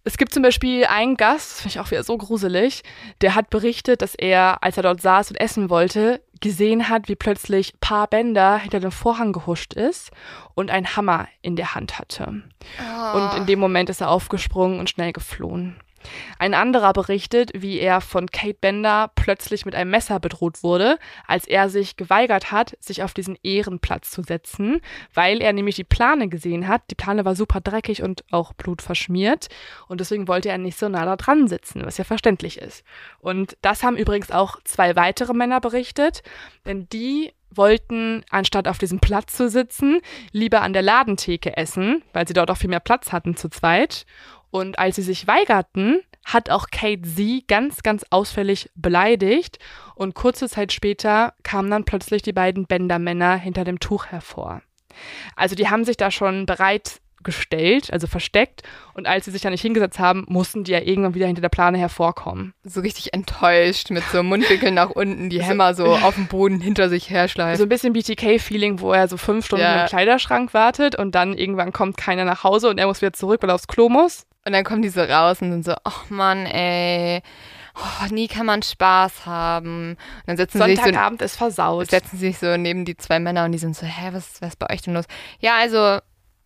Es gibt zum Beispiel einen Gast, das finde ich auch wieder so gruselig, der hat berichtet, dass er, als er dort saß und essen wollte, gesehen hat, wie plötzlich Paar Bender hinter dem Vorhang gehuscht ist und einen Hammer in der Hand hatte. Oh. Und in dem Moment ist er aufgesprungen und schnell geflohen. Ein anderer berichtet, wie er von Kate Bender plötzlich mit einem Messer bedroht wurde, als er sich geweigert hat, sich auf diesen Ehrenplatz zu setzen, weil er nämlich die Plane gesehen hat. Die Plane war super dreckig und auch blutverschmiert und deswegen wollte er nicht so nah da dran sitzen, was ja verständlich ist. Und das haben übrigens auch zwei weitere Männer berichtet, denn die wollten, anstatt auf diesem Platz zu sitzen, lieber an der Ladentheke essen, weil sie dort auch viel mehr Platz hatten zu zweit. Und als sie sich weigerten, hat auch Kate sie ganz, ganz ausfällig beleidigt. Und kurze Zeit später kamen dann plötzlich die beiden Bändermänner hinter dem Tuch hervor. Also die haben sich da schon bereit gestellt, also versteckt. Und als sie sich da nicht hingesetzt haben, mussten die ja irgendwann wieder hinter der Plane hervorkommen. So richtig enttäuscht mit so Mundwinkeln nach unten, die Hämmer so auf dem Boden hinter sich herschleifen. So ein bisschen BTK-Feeling, wo er so fünf Stunden ja. im Kleiderschrank wartet und dann irgendwann kommt keiner nach Hause und er muss wieder zurück, weil er aufs Klo muss. Und dann kommen die so raus und sind so, ach Mann, ey. Oh, nie kann man Spaß haben. Und dann setzen sie sich so, ist versaut. Setzen sich so neben die zwei Männer und die sind so, hä, was, was ist bei euch denn los? Ja, also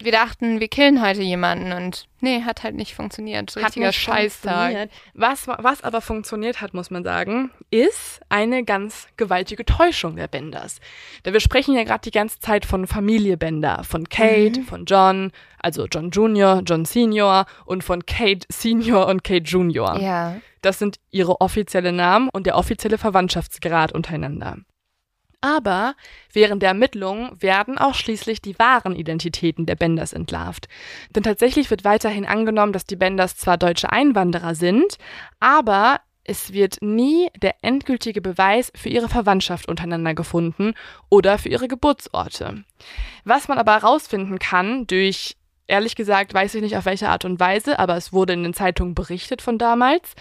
wir dachten, wir killen heute jemanden und nee, hat halt nicht funktioniert. So richtiger Scheißtag. Was, was aber funktioniert hat, muss man sagen, ist eine ganz gewaltige Täuschung der Benders. Denn wir sprechen ja gerade die ganze Zeit von Familie Bender, von Kate, mhm. von John, also John Junior, John Senior und von Kate Senior und Kate Junior. Ja. Das sind ihre offizielle Namen und der offizielle Verwandtschaftsgrad untereinander. Aber während der Ermittlungen werden auch schließlich die wahren Identitäten der Benders entlarvt. Denn tatsächlich wird weiterhin angenommen, dass die Benders zwar deutsche Einwanderer sind, aber es wird nie der endgültige Beweis für ihre Verwandtschaft untereinander gefunden oder für ihre Geburtsorte. Was man aber herausfinden kann durch ehrlich gesagt weiß ich nicht auf welche Art und Weise, aber es wurde in den Zeitungen berichtet von damals,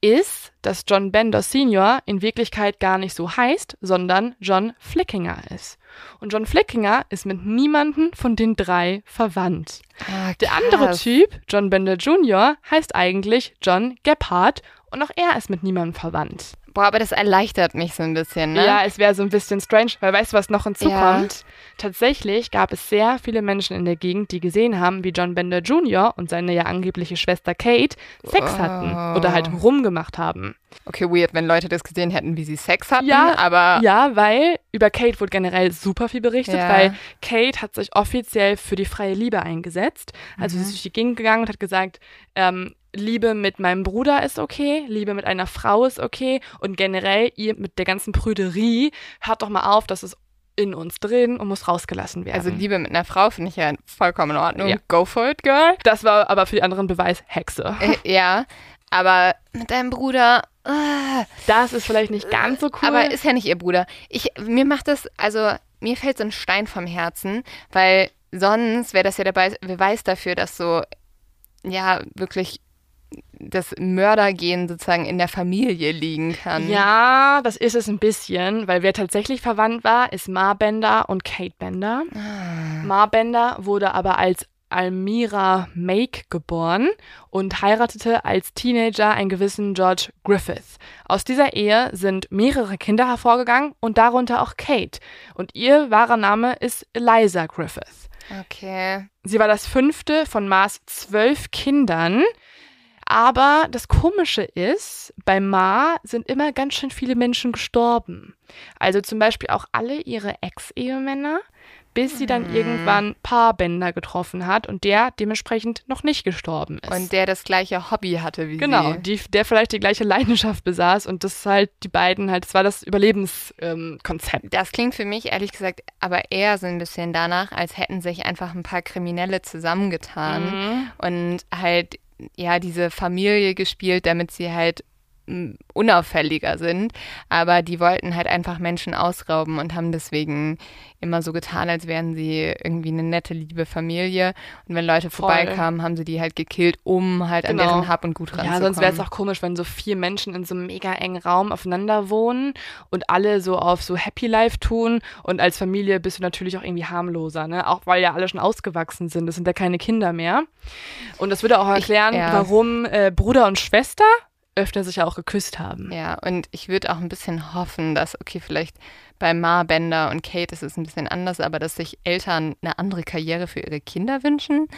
ist, dass John Bender Sr. in Wirklichkeit gar nicht so heißt, sondern John Flickinger ist. Und John Flickinger ist mit niemanden von den drei verwandt. Ah, Der andere Typ, John Bender Jr., heißt eigentlich John Gebhardt und auch er ist mit niemandem verwandt. Boah, aber das erleichtert mich so ein bisschen, ne? Ja, es wäre so ein bisschen strange, weil weißt du, was noch hinzukommt? Ja. Tatsächlich gab es sehr viele Menschen in der Gegend, die gesehen haben, wie John Bender Jr. und seine ja angebliche Schwester Kate Sex oh. hatten oder halt rumgemacht haben. Okay, weird, wenn Leute das gesehen hätten, wie sie Sex hatten, ja, aber. Ja, weil über Kate wurde generell super viel berichtet, ja. weil Kate hat sich offiziell für die freie Liebe eingesetzt. Also mhm. sie ist durch die Gegend gegangen und hat gesagt, ähm, Liebe mit meinem Bruder ist okay, Liebe mit einer Frau ist okay und generell ihr mit der ganzen Prüderie, hört doch mal auf, das ist in uns drin und muss rausgelassen werden. Also Liebe mit einer Frau finde ich ja vollkommen in Ordnung. Ja. Go for it, girl. Das war aber für die anderen Beweis Hexe. Äh, ja, aber mit deinem Bruder. Äh, das ist vielleicht nicht ganz so cool. Aber ist ja nicht ihr Bruder. Ich, mir macht das, also mir fällt so ein Stein vom Herzen, weil sonst wäre das ja der Beweis dafür, dass so ja wirklich das Mördergehen sozusagen in der Familie liegen kann. Ja, das ist es ein bisschen, weil wer tatsächlich verwandt war, ist Ma Bender und Kate Bender. Ah. Ma Bender wurde aber als Almira Make geboren und heiratete als Teenager einen gewissen George Griffith. Aus dieser Ehe sind mehrere Kinder hervorgegangen und darunter auch Kate. Und ihr wahrer Name ist Eliza Griffith. Okay. Sie war das fünfte von Ma's zwölf Kindern. Aber das Komische ist, bei Ma sind immer ganz schön viele Menschen gestorben. Also zum Beispiel auch alle ihre Ex-Ehemänner, bis sie dann mhm. irgendwann Paarbänder getroffen hat und der dementsprechend noch nicht gestorben ist. Und der das gleiche Hobby hatte wie genau, sie. Genau, der vielleicht die gleiche Leidenschaft besaß und das halt die beiden halt, das war das Überlebenskonzept. Ähm, das klingt für mich ehrlich gesagt aber eher so ein bisschen danach, als hätten sich einfach ein paar Kriminelle zusammengetan mhm. und halt ja diese Familie gespielt, damit sie halt unauffälliger sind, aber die wollten halt einfach Menschen ausrauben und haben deswegen immer so getan, als wären sie irgendwie eine nette, liebe Familie. Und wenn Leute Voll. vorbeikamen, haben sie die halt gekillt, um halt genau. an deren Hab und Gut ranzukommen. Ja, sonst wäre es auch komisch, wenn so vier Menschen in so einem mega engen Raum aufeinander wohnen und alle so auf so Happy Life tun und als Familie bist du natürlich auch irgendwie harmloser, ne? Auch weil ja alle schon ausgewachsen sind, das sind ja keine Kinder mehr. Und das würde auch erklären, ich, ja. warum äh, Bruder und Schwester öfter sich auch geküsst haben. Ja, und ich würde auch ein bisschen hoffen, dass, okay, vielleicht bei Ma Bender und Kate ist es ein bisschen anders, aber dass sich Eltern eine andere Karriere für ihre Kinder wünschen.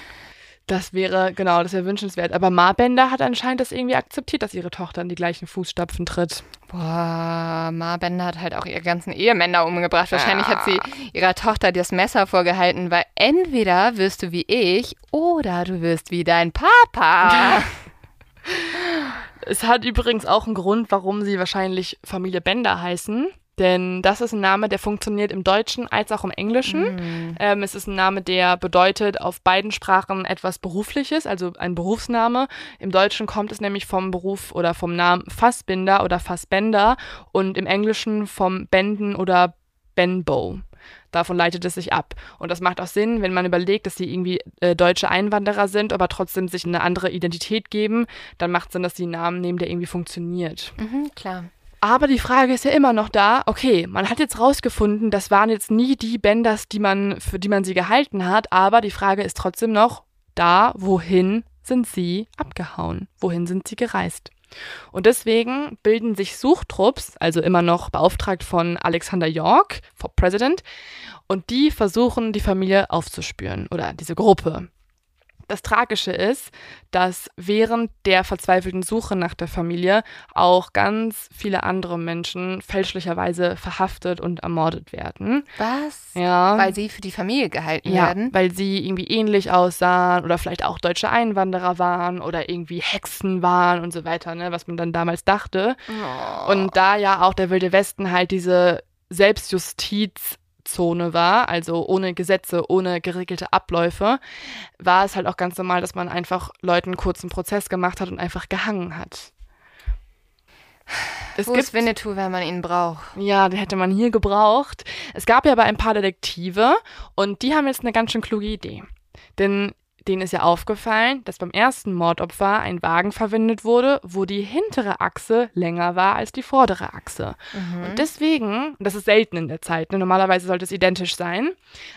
Das wäre, genau, das wäre wünschenswert. Aber Ma Bender hat anscheinend das irgendwie akzeptiert, dass ihre Tochter in die gleichen Fußstapfen tritt. Boah, Ma Bender hat halt auch ihre ganzen Ehemänner umgebracht. Wahrscheinlich ja. hat sie ihrer Tochter das Messer vorgehalten, weil entweder wirst du wie ich oder du wirst wie dein Papa. Es hat übrigens auch einen Grund, warum sie wahrscheinlich Familie Bender heißen. Denn das ist ein Name, der funktioniert im Deutschen als auch im Englischen. Mm. Ähm, es ist ein Name, der bedeutet auf beiden Sprachen etwas Berufliches, also ein Berufsname. Im Deutschen kommt es nämlich vom Beruf oder vom Namen Fassbinder oder Fassbender und im Englischen vom Benden oder Benbow. Davon leitet es sich ab. Und das macht auch Sinn, wenn man überlegt, dass sie irgendwie äh, deutsche Einwanderer sind, aber trotzdem sich eine andere Identität geben, dann macht es Sinn, dass sie einen Namen nehmen, der irgendwie funktioniert. Mhm, klar. Aber die Frage ist ja immer noch da, okay, man hat jetzt rausgefunden, das waren jetzt nie die Benders, die man, für die man sie gehalten hat, aber die Frage ist trotzdem noch da, wohin sind sie abgehauen? Wohin sind sie gereist? Und deswegen bilden sich Suchtrupps, also immer noch beauftragt von Alexander York, President, und die versuchen, die Familie aufzuspüren oder diese Gruppe. Das Tragische ist, dass während der verzweifelten Suche nach der Familie auch ganz viele andere Menschen fälschlicherweise verhaftet und ermordet werden. Was? Ja. Weil sie für die Familie gehalten ja, werden? Weil sie irgendwie ähnlich aussahen oder vielleicht auch deutsche Einwanderer waren oder irgendwie Hexen waren und so weiter, ne, was man dann damals dachte. Oh. Und da ja auch der Wilde Westen halt diese Selbstjustizzone war, also ohne Gesetze, ohne geregelte Abläufe, war es halt auch ganz normal, dass man einfach Leuten einen kurzen Prozess gemacht hat und einfach gehangen hat. Es Wo gibt, Winnetou, wenn man ihn braucht? Ja, den hätte man hier gebraucht. Es gab ja aber ein paar Detektive und die haben jetzt eine ganz schön kluge Idee. Denn Denen ist ja aufgefallen, dass beim ersten Mordopfer ein Wagen verwendet wurde, wo die hintere Achse länger war als die vordere Achse. Mhm. Und deswegen, das ist selten in der Zeit, ne? normalerweise sollte es identisch sein,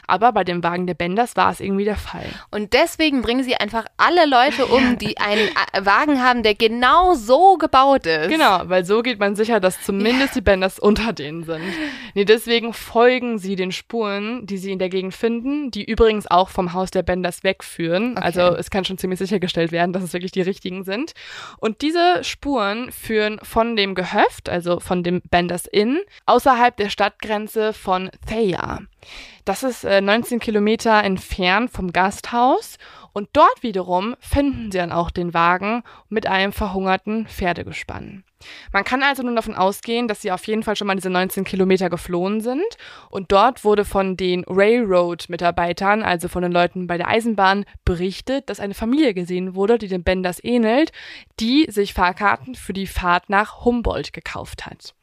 aber bei dem Wagen der Benders war es irgendwie der Fall. Und deswegen bringen sie einfach alle Leute um, die einen Wagen haben, der genau so gebaut ist. Genau, weil so geht man sicher, dass zumindest ja. die Benders unter denen sind. Nee, deswegen folgen sie den Spuren, die sie in der Gegend finden, die übrigens auch vom Haus der Benders wegführen führen. Okay. Also es kann schon ziemlich sichergestellt werden, dass es wirklich die richtigen sind. Und diese Spuren führen von dem Gehöft, also von dem Benders Inn, außerhalb der Stadtgrenze von Thea. Das ist äh, 19 Kilometer entfernt vom Gasthaus und dort wiederum finden sie dann auch den Wagen mit einem verhungerten Pferdegespann. Man kann also nun davon ausgehen, dass sie auf jeden Fall schon mal diese 19 Kilometer geflohen sind. Und dort wurde von den Railroad-Mitarbeitern, also von den Leuten bei der Eisenbahn, berichtet, dass eine Familie gesehen wurde, die den Benders ähnelt, die sich Fahrkarten für die Fahrt nach Humboldt gekauft hat.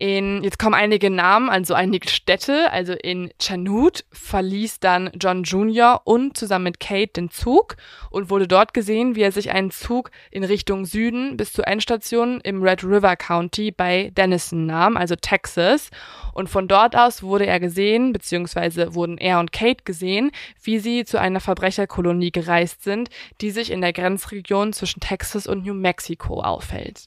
In, jetzt kommen einige Namen, also einige Städte. Also in Chanute verließ dann John Jr. und zusammen mit Kate den Zug und wurde dort gesehen, wie er sich einen Zug in Richtung Süden bis zur Endstation im Red River County bei Denison nahm, also Texas. Und von dort aus wurde er gesehen, beziehungsweise wurden er und Kate gesehen, wie sie zu einer Verbrecherkolonie gereist sind, die sich in der Grenzregion zwischen Texas und New Mexico aufhält.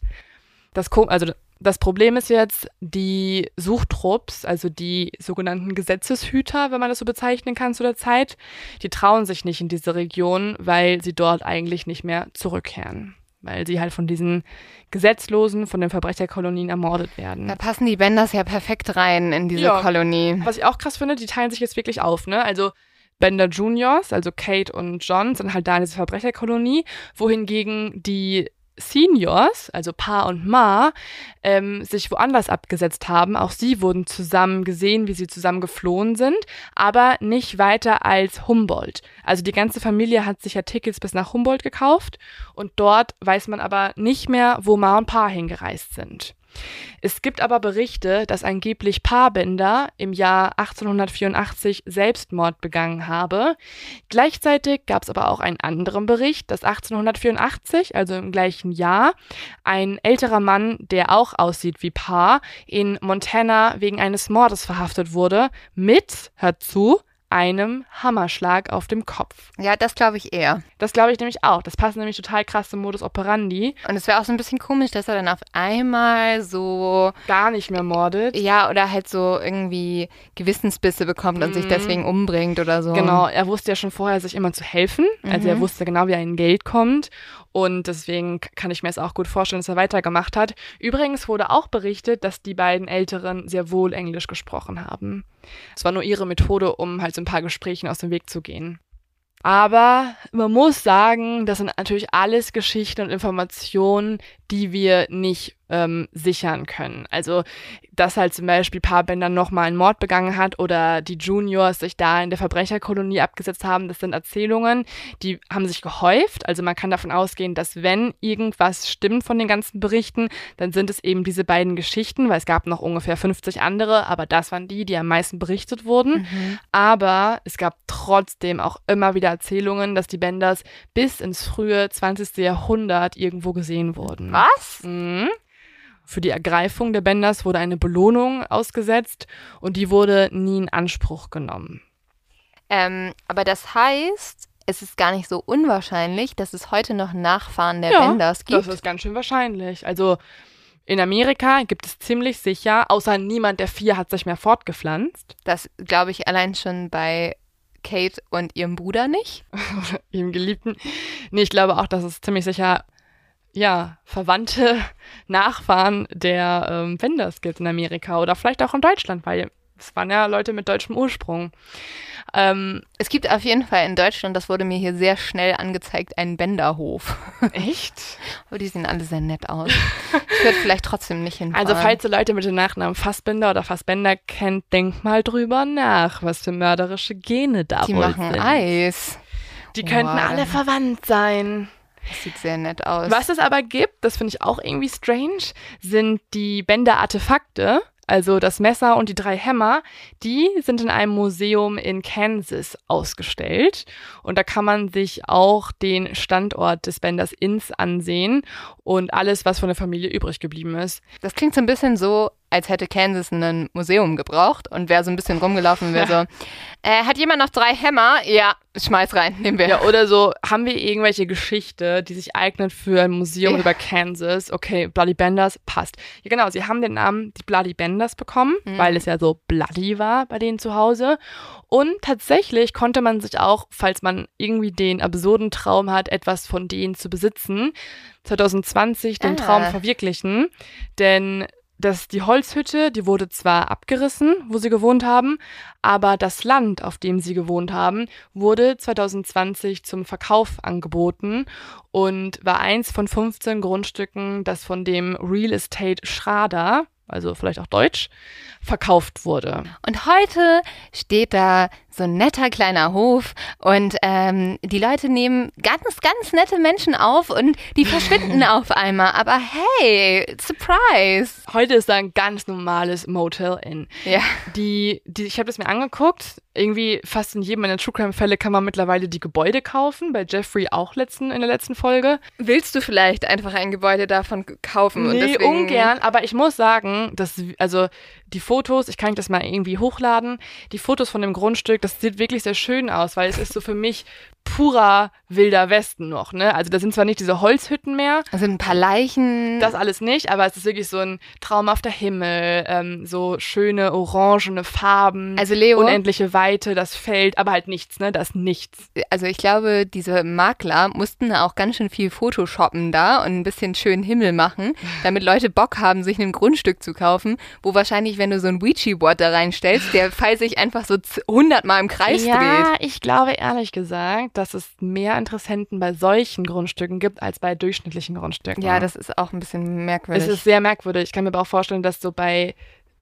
Das, also das Problem ist jetzt, die Suchtrupps, also die sogenannten Gesetzeshüter, wenn man das so bezeichnen kann zu der Zeit, die trauen sich nicht in diese Region, weil sie dort eigentlich nicht mehr zurückkehren. Weil sie halt von diesen Gesetzlosen, von den Verbrecherkolonien ermordet werden. Da passen die Benders ja perfekt rein in diese ja, Kolonie. Was ich auch krass finde, die teilen sich jetzt wirklich auf, ne? Also Bender Juniors, also Kate und John, sind halt da in dieser Verbrecherkolonie, wohingegen die Seniors, also Pa und Ma, ähm, sich woanders abgesetzt haben. Auch sie wurden zusammen gesehen, wie sie zusammen geflohen sind, aber nicht weiter als Humboldt. Also die ganze Familie hat sich ja Tickets bis nach Humboldt gekauft und dort weiß man aber nicht mehr, wo Ma und Pa hingereist sind. Es gibt aber Berichte, dass angeblich Paarbender im Jahr 1884 Selbstmord begangen habe. Gleichzeitig gab es aber auch einen anderen Bericht, dass 1884, also im gleichen Jahr, ein älterer Mann, der auch aussieht wie Paar, in Montana wegen eines Mordes verhaftet wurde, mit, hört zu, einem Hammerschlag auf dem Kopf. Ja, das glaube ich eher. Das glaube ich nämlich auch. Das passt nämlich total krass zum Modus operandi. Und es wäre auch so ein bisschen komisch, dass er dann auf einmal so. Gar nicht mehr mordet. Ja, oder halt so irgendwie Gewissensbisse bekommt und mhm. sich deswegen umbringt oder so. Genau, er wusste ja schon vorher, sich immer zu helfen. Also er mhm. wusste genau, wie er in Geld kommt. Und deswegen kann ich mir es auch gut vorstellen, dass er weitergemacht hat. Übrigens wurde auch berichtet, dass die beiden Älteren sehr wohl Englisch gesprochen haben. Es war nur ihre Methode, um halt so ein paar Gesprächen aus dem Weg zu gehen. Aber man muss sagen, das sind natürlich alles Geschichten und Informationen, die wir nicht ähm, sichern können. Also, dass halt zum Beispiel Paarbender nochmal einen Mord begangen hat oder die Juniors sich da in der Verbrecherkolonie abgesetzt haben, das sind Erzählungen, die haben sich gehäuft. Also man kann davon ausgehen, dass wenn irgendwas stimmt von den ganzen Berichten, dann sind es eben diese beiden Geschichten, weil es gab noch ungefähr 50 andere, aber das waren die, die am meisten berichtet wurden. Mhm. Aber es gab trotzdem auch immer wieder Erzählungen, dass die Benders bis ins frühe 20. Jahrhundert irgendwo gesehen wurden. Was? Mhm. Für die Ergreifung der Benders wurde eine Belohnung ausgesetzt und die wurde nie in Anspruch genommen. Ähm, aber das heißt, es ist gar nicht so unwahrscheinlich, dass es heute noch Nachfahren der ja, Benders gibt. Das ist ganz schön wahrscheinlich. Also in Amerika gibt es ziemlich sicher, außer niemand der vier hat sich mehr fortgepflanzt. Das glaube ich allein schon bei Kate und ihrem Bruder nicht. ihrem Geliebten. Nee, ich glaube auch, dass es ziemlich sicher ja, verwandte Nachfahren der ähm, Wenders gibt in Amerika oder vielleicht auch in Deutschland, weil Es waren ja Leute mit deutschem Ursprung. Ähm, es gibt auf jeden Fall in Deutschland, das wurde mir hier sehr schnell angezeigt, einen Bänderhof. Echt? Aber die sehen alle sehr nett aus. Ich würde vielleicht trotzdem nicht hinfahren. Also falls ihr Leute mit dem Nachnamen Fassbinder oder Fassbender kennt, denkt mal drüber nach, was für mörderische Gene da die machen sind. Eis. Die könnten wow. alle verwandt sein. Das sieht sehr nett aus. Was es aber gibt, das finde ich auch irgendwie strange, sind die Bänder-Artefakte. Also das Messer und die drei Hämmer, die sind in einem Museum in Kansas ausgestellt. Und da kann man sich auch den Standort des Benders Inns ansehen und alles, was von der Familie übrig geblieben ist. Das klingt so ein bisschen so, als hätte Kansas ein Museum gebraucht und wäre so ein bisschen rumgelaufen und wäre so, äh, hat jemand noch drei Hämmer? Ja, schmeiß rein, nehmen wir. Ja, oder so, haben wir irgendwelche Geschichte, die sich eignet für ein Museum ja. über Kansas? Okay, Bloody Benders, passt. Ja, genau, sie haben den Namen die Bloody Benders bekommen, mhm. weil es ja so bloody war bei denen zu Hause. Und tatsächlich konnte man sich auch, falls man irgendwie den absurden Traum hat, etwas von denen zu besitzen, 2020 den ah. Traum verwirklichen. Denn dass die Holzhütte, die wurde zwar abgerissen, wo sie gewohnt haben, aber das Land, auf dem sie gewohnt haben, wurde 2020 zum Verkauf angeboten und war eins von 15 Grundstücken, das von dem Real Estate Schrader, also vielleicht auch Deutsch, verkauft wurde. Und heute steht da so ein netter kleiner Hof und ähm, die Leute nehmen ganz, ganz nette Menschen auf und die verschwinden auf einmal. Aber hey, Surprise! Heute ist da ein ganz normales Motel Inn. Ja. Die, die, ich habe das mir angeguckt. Irgendwie fast in jedem meiner True Crime Fälle kann man mittlerweile die Gebäude kaufen. Bei Jeffrey auch letzten, in der letzten Folge. Willst du vielleicht einfach ein Gebäude davon kaufen? Nee, und deswegen... ungern. Aber ich muss sagen, dass also die Fotos, ich kann das mal irgendwie hochladen, die Fotos von dem Grundstück, das sieht wirklich sehr schön aus, weil es ist so für mich purer wilder Westen noch, ne? Also da sind zwar nicht diese Holzhütten mehr. Da sind ein paar Leichen. Das alles nicht, aber es ist wirklich so ein traumhafter Himmel, ähm, so schöne orangene Farben, also Leo, unendliche Weite, das Feld, aber halt nichts, ne? Das ist nichts. Also ich glaube, diese Makler mussten auch ganz schön viel Photoshoppen da und ein bisschen schönen Himmel machen, damit Leute Bock haben, sich ein Grundstück zu kaufen, wo wahrscheinlich, wenn du so ein Ouija-Board da reinstellst, der Pfeil sich einfach so hundertmal im Kreis ja, dreht. Ja, ich glaube ehrlich gesagt, dass es mehr Interessenten bei solchen Grundstücken gibt als bei durchschnittlichen Grundstücken. Ja, das ist auch ein bisschen merkwürdig. Es ist sehr merkwürdig. Ich kann mir aber auch vorstellen, dass so bei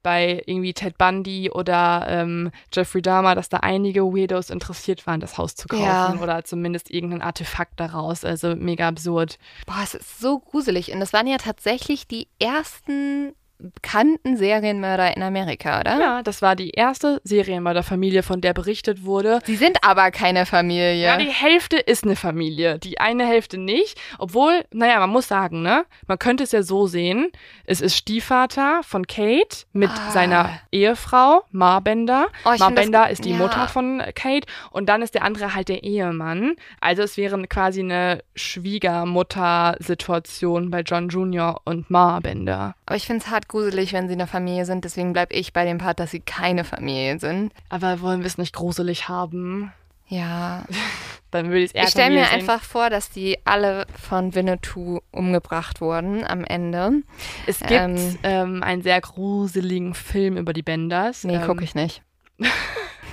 bei irgendwie Ted Bundy oder ähm, Jeffrey Dahmer, dass da einige Weirdos interessiert waren, das Haus zu kaufen ja. oder zumindest irgendein Artefakt daraus. Also mega absurd. Boah, es ist so gruselig. Und das waren ja tatsächlich die ersten bekannten Serienmörder in Amerika, oder? Ja, das war die erste Serienmörderfamilie, von der berichtet wurde. Sie sind aber keine Familie. Ja, die Hälfte ist eine Familie, die eine Hälfte nicht. Obwohl, naja, man muss sagen, ne? Man könnte es ja so sehen. Es ist Stiefvater von Kate mit ah. seiner Ehefrau, Marbender. Oh, Marbender ist die ja. Mutter von Kate. Und dann ist der andere halt der Ehemann. Also es wäre quasi eine Schwiegermutter-Situation bei John Jr. und Marbender. Aber ich finde es hart gruselig, wenn sie eine Familie sind. Deswegen bleibe ich bei dem Part, dass sie keine Familie sind. Aber wollen wir es nicht gruselig haben? Ja. Dann würde ich es eher Ich stelle mir sehen. einfach vor, dass die alle von Winnetou umgebracht wurden am Ende. Es gibt ähm, ähm, einen sehr gruseligen Film über die Benders. Nee, ähm, gucke ich nicht.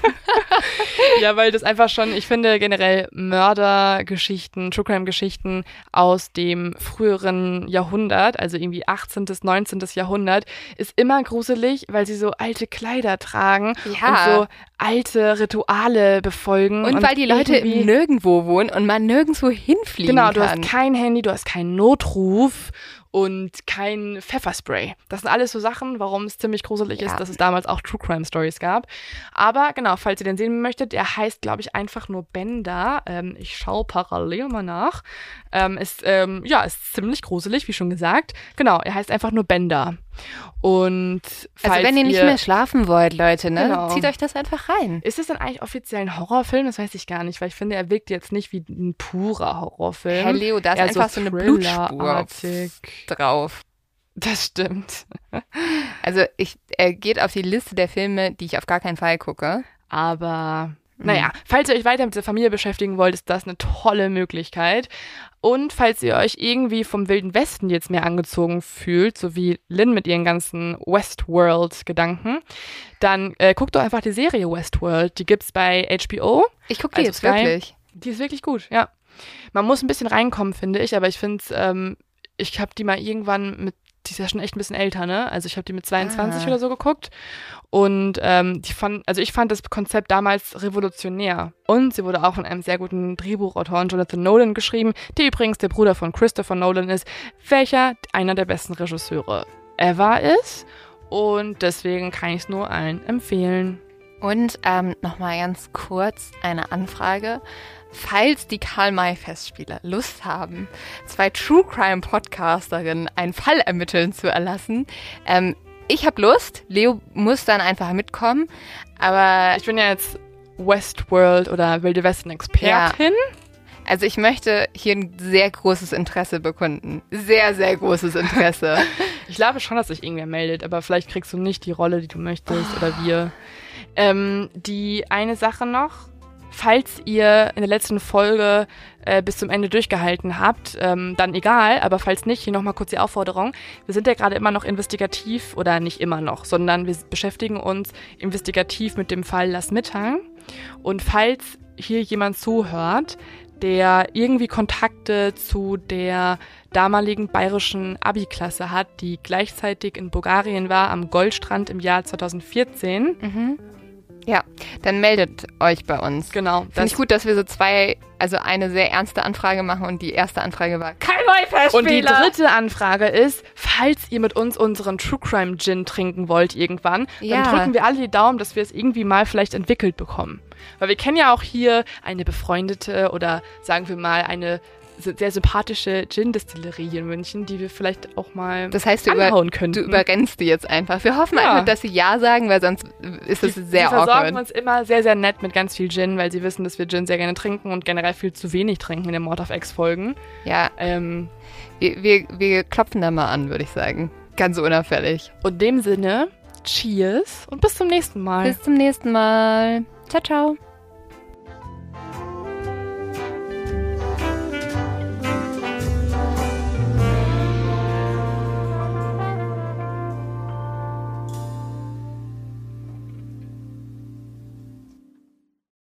ja, weil das einfach schon, ich finde generell Mördergeschichten, True Crime Geschichten aus dem früheren Jahrhundert, also irgendwie 18. bis 19. Jahrhundert, ist immer gruselig, weil sie so alte Kleider tragen ja. und so alte Rituale befolgen. Und, und weil die Leute nirgendwo wohnen und man nirgendwo hinfliegen genau, kann. Genau, du hast kein Handy, du hast keinen Notruf und kein Pfefferspray. Das sind alles so Sachen, warum es ziemlich gruselig ja. ist, dass es damals auch True Crime Stories gab. Aber genau, falls ihr den sehen möchtet, der heißt, glaube ich, einfach nur Bender. Ähm, ich schaue parallel mal nach. Ähm, ist, ähm, ja, ist ziemlich gruselig, wie schon gesagt. Genau, er heißt einfach nur Bender. Und also wenn ihr nicht mehr schlafen wollt, Leute, ne, genau. zieht euch das einfach rein. Ist es denn eigentlich offiziell ein Horrorfilm? Das weiß ich gar nicht, weil ich finde, er wirkt jetzt nicht wie ein purer Horrorfilm. Herr Leo, da ist einfach so, so eine Blutspur drauf. Das stimmt. Also ich, er geht auf die Liste der Filme, die ich auf gar keinen Fall gucke. Aber Naja, falls ihr euch weiter mit der Familie beschäftigen wollt, ist das eine tolle Möglichkeit. Und falls ihr euch irgendwie vom Wilden Westen jetzt mehr angezogen fühlt, so wie Lynn mit ihren ganzen Westworld-Gedanken, dann äh, guckt doch einfach die Serie Westworld. Die gibt's bei HBO. Ich gucke die also jetzt Sky. wirklich. Die ist wirklich gut, ja. Man muss ein bisschen reinkommen, finde ich, aber ich finde es, ähm, ich habe die mal irgendwann mit die ist ja schon echt ein bisschen älter, ne? Also ich habe die mit 22 ah. oder so geguckt. Und ähm, die fand, also ich fand das Konzept damals revolutionär. Und sie wurde auch von einem sehr guten Drehbuchautoren Jonathan Nolan geschrieben, der übrigens der Bruder von Christopher Nolan ist, welcher einer der besten Regisseure ever ist. Und deswegen kann ich es nur allen empfehlen. Und ähm, nochmal ganz kurz eine Anfrage. Falls die Karl-May-Festspieler Lust haben, zwei True Crime Podcasterinnen einen Fall ermitteln zu erlassen, ähm, ich habe Lust. Leo muss dann einfach mitkommen. Aber ich bin ja jetzt Westworld oder Wilde Westen Expertin. Ja. Also ich möchte hier ein sehr großes Interesse bekunden. Sehr, sehr großes Interesse. ich glaube schon, dass sich irgendwer meldet, aber vielleicht kriegst du nicht die Rolle, die du möchtest oh. oder wir. Ähm, die eine Sache noch, falls ihr in der letzten Folge äh, bis zum Ende durchgehalten habt, ähm, dann egal, aber falls nicht, hier nochmal kurz die Aufforderung. Wir sind ja gerade immer noch investigativ oder nicht immer noch, sondern wir beschäftigen uns investigativ mit dem Fall Lass Mitteln. Und falls hier jemand zuhört, der irgendwie Kontakte zu der damaligen bayerischen Abi-Klasse hat, die gleichzeitig in Bulgarien war, am Goldstrand im Jahr 2014. Mhm. Ja, dann meldet euch bei uns. Genau. Finde ich gut, dass wir so zwei, also eine sehr ernste Anfrage machen und die erste Anfrage war kein wi Und die dritte Anfrage ist, falls ihr mit uns unseren True Crime Gin trinken wollt irgendwann, ja. dann drücken wir alle die Daumen, dass wir es irgendwie mal vielleicht entwickelt bekommen. Weil wir kennen ja auch hier eine befreundete oder sagen wir mal eine sehr sympathische Gin-Distillerie hier in München, die wir vielleicht auch mal das heißt, du anhauen können. Du überrennst die jetzt einfach. Wir hoffen ja. einfach, dass sie Ja sagen, weil sonst ist es sehr sie awkward. Sie versorgen uns immer sehr, sehr nett mit ganz viel Gin, weil sie wissen, dass wir Gin sehr gerne trinken und generell viel zu wenig trinken in den Mord of X-Folgen. Ja. Ähm, wir, wir, wir klopfen da mal an, würde ich sagen. Ganz unauffällig. Und in dem Sinne, Cheers und bis zum nächsten Mal. Bis zum nächsten Mal. Ciao, ciao.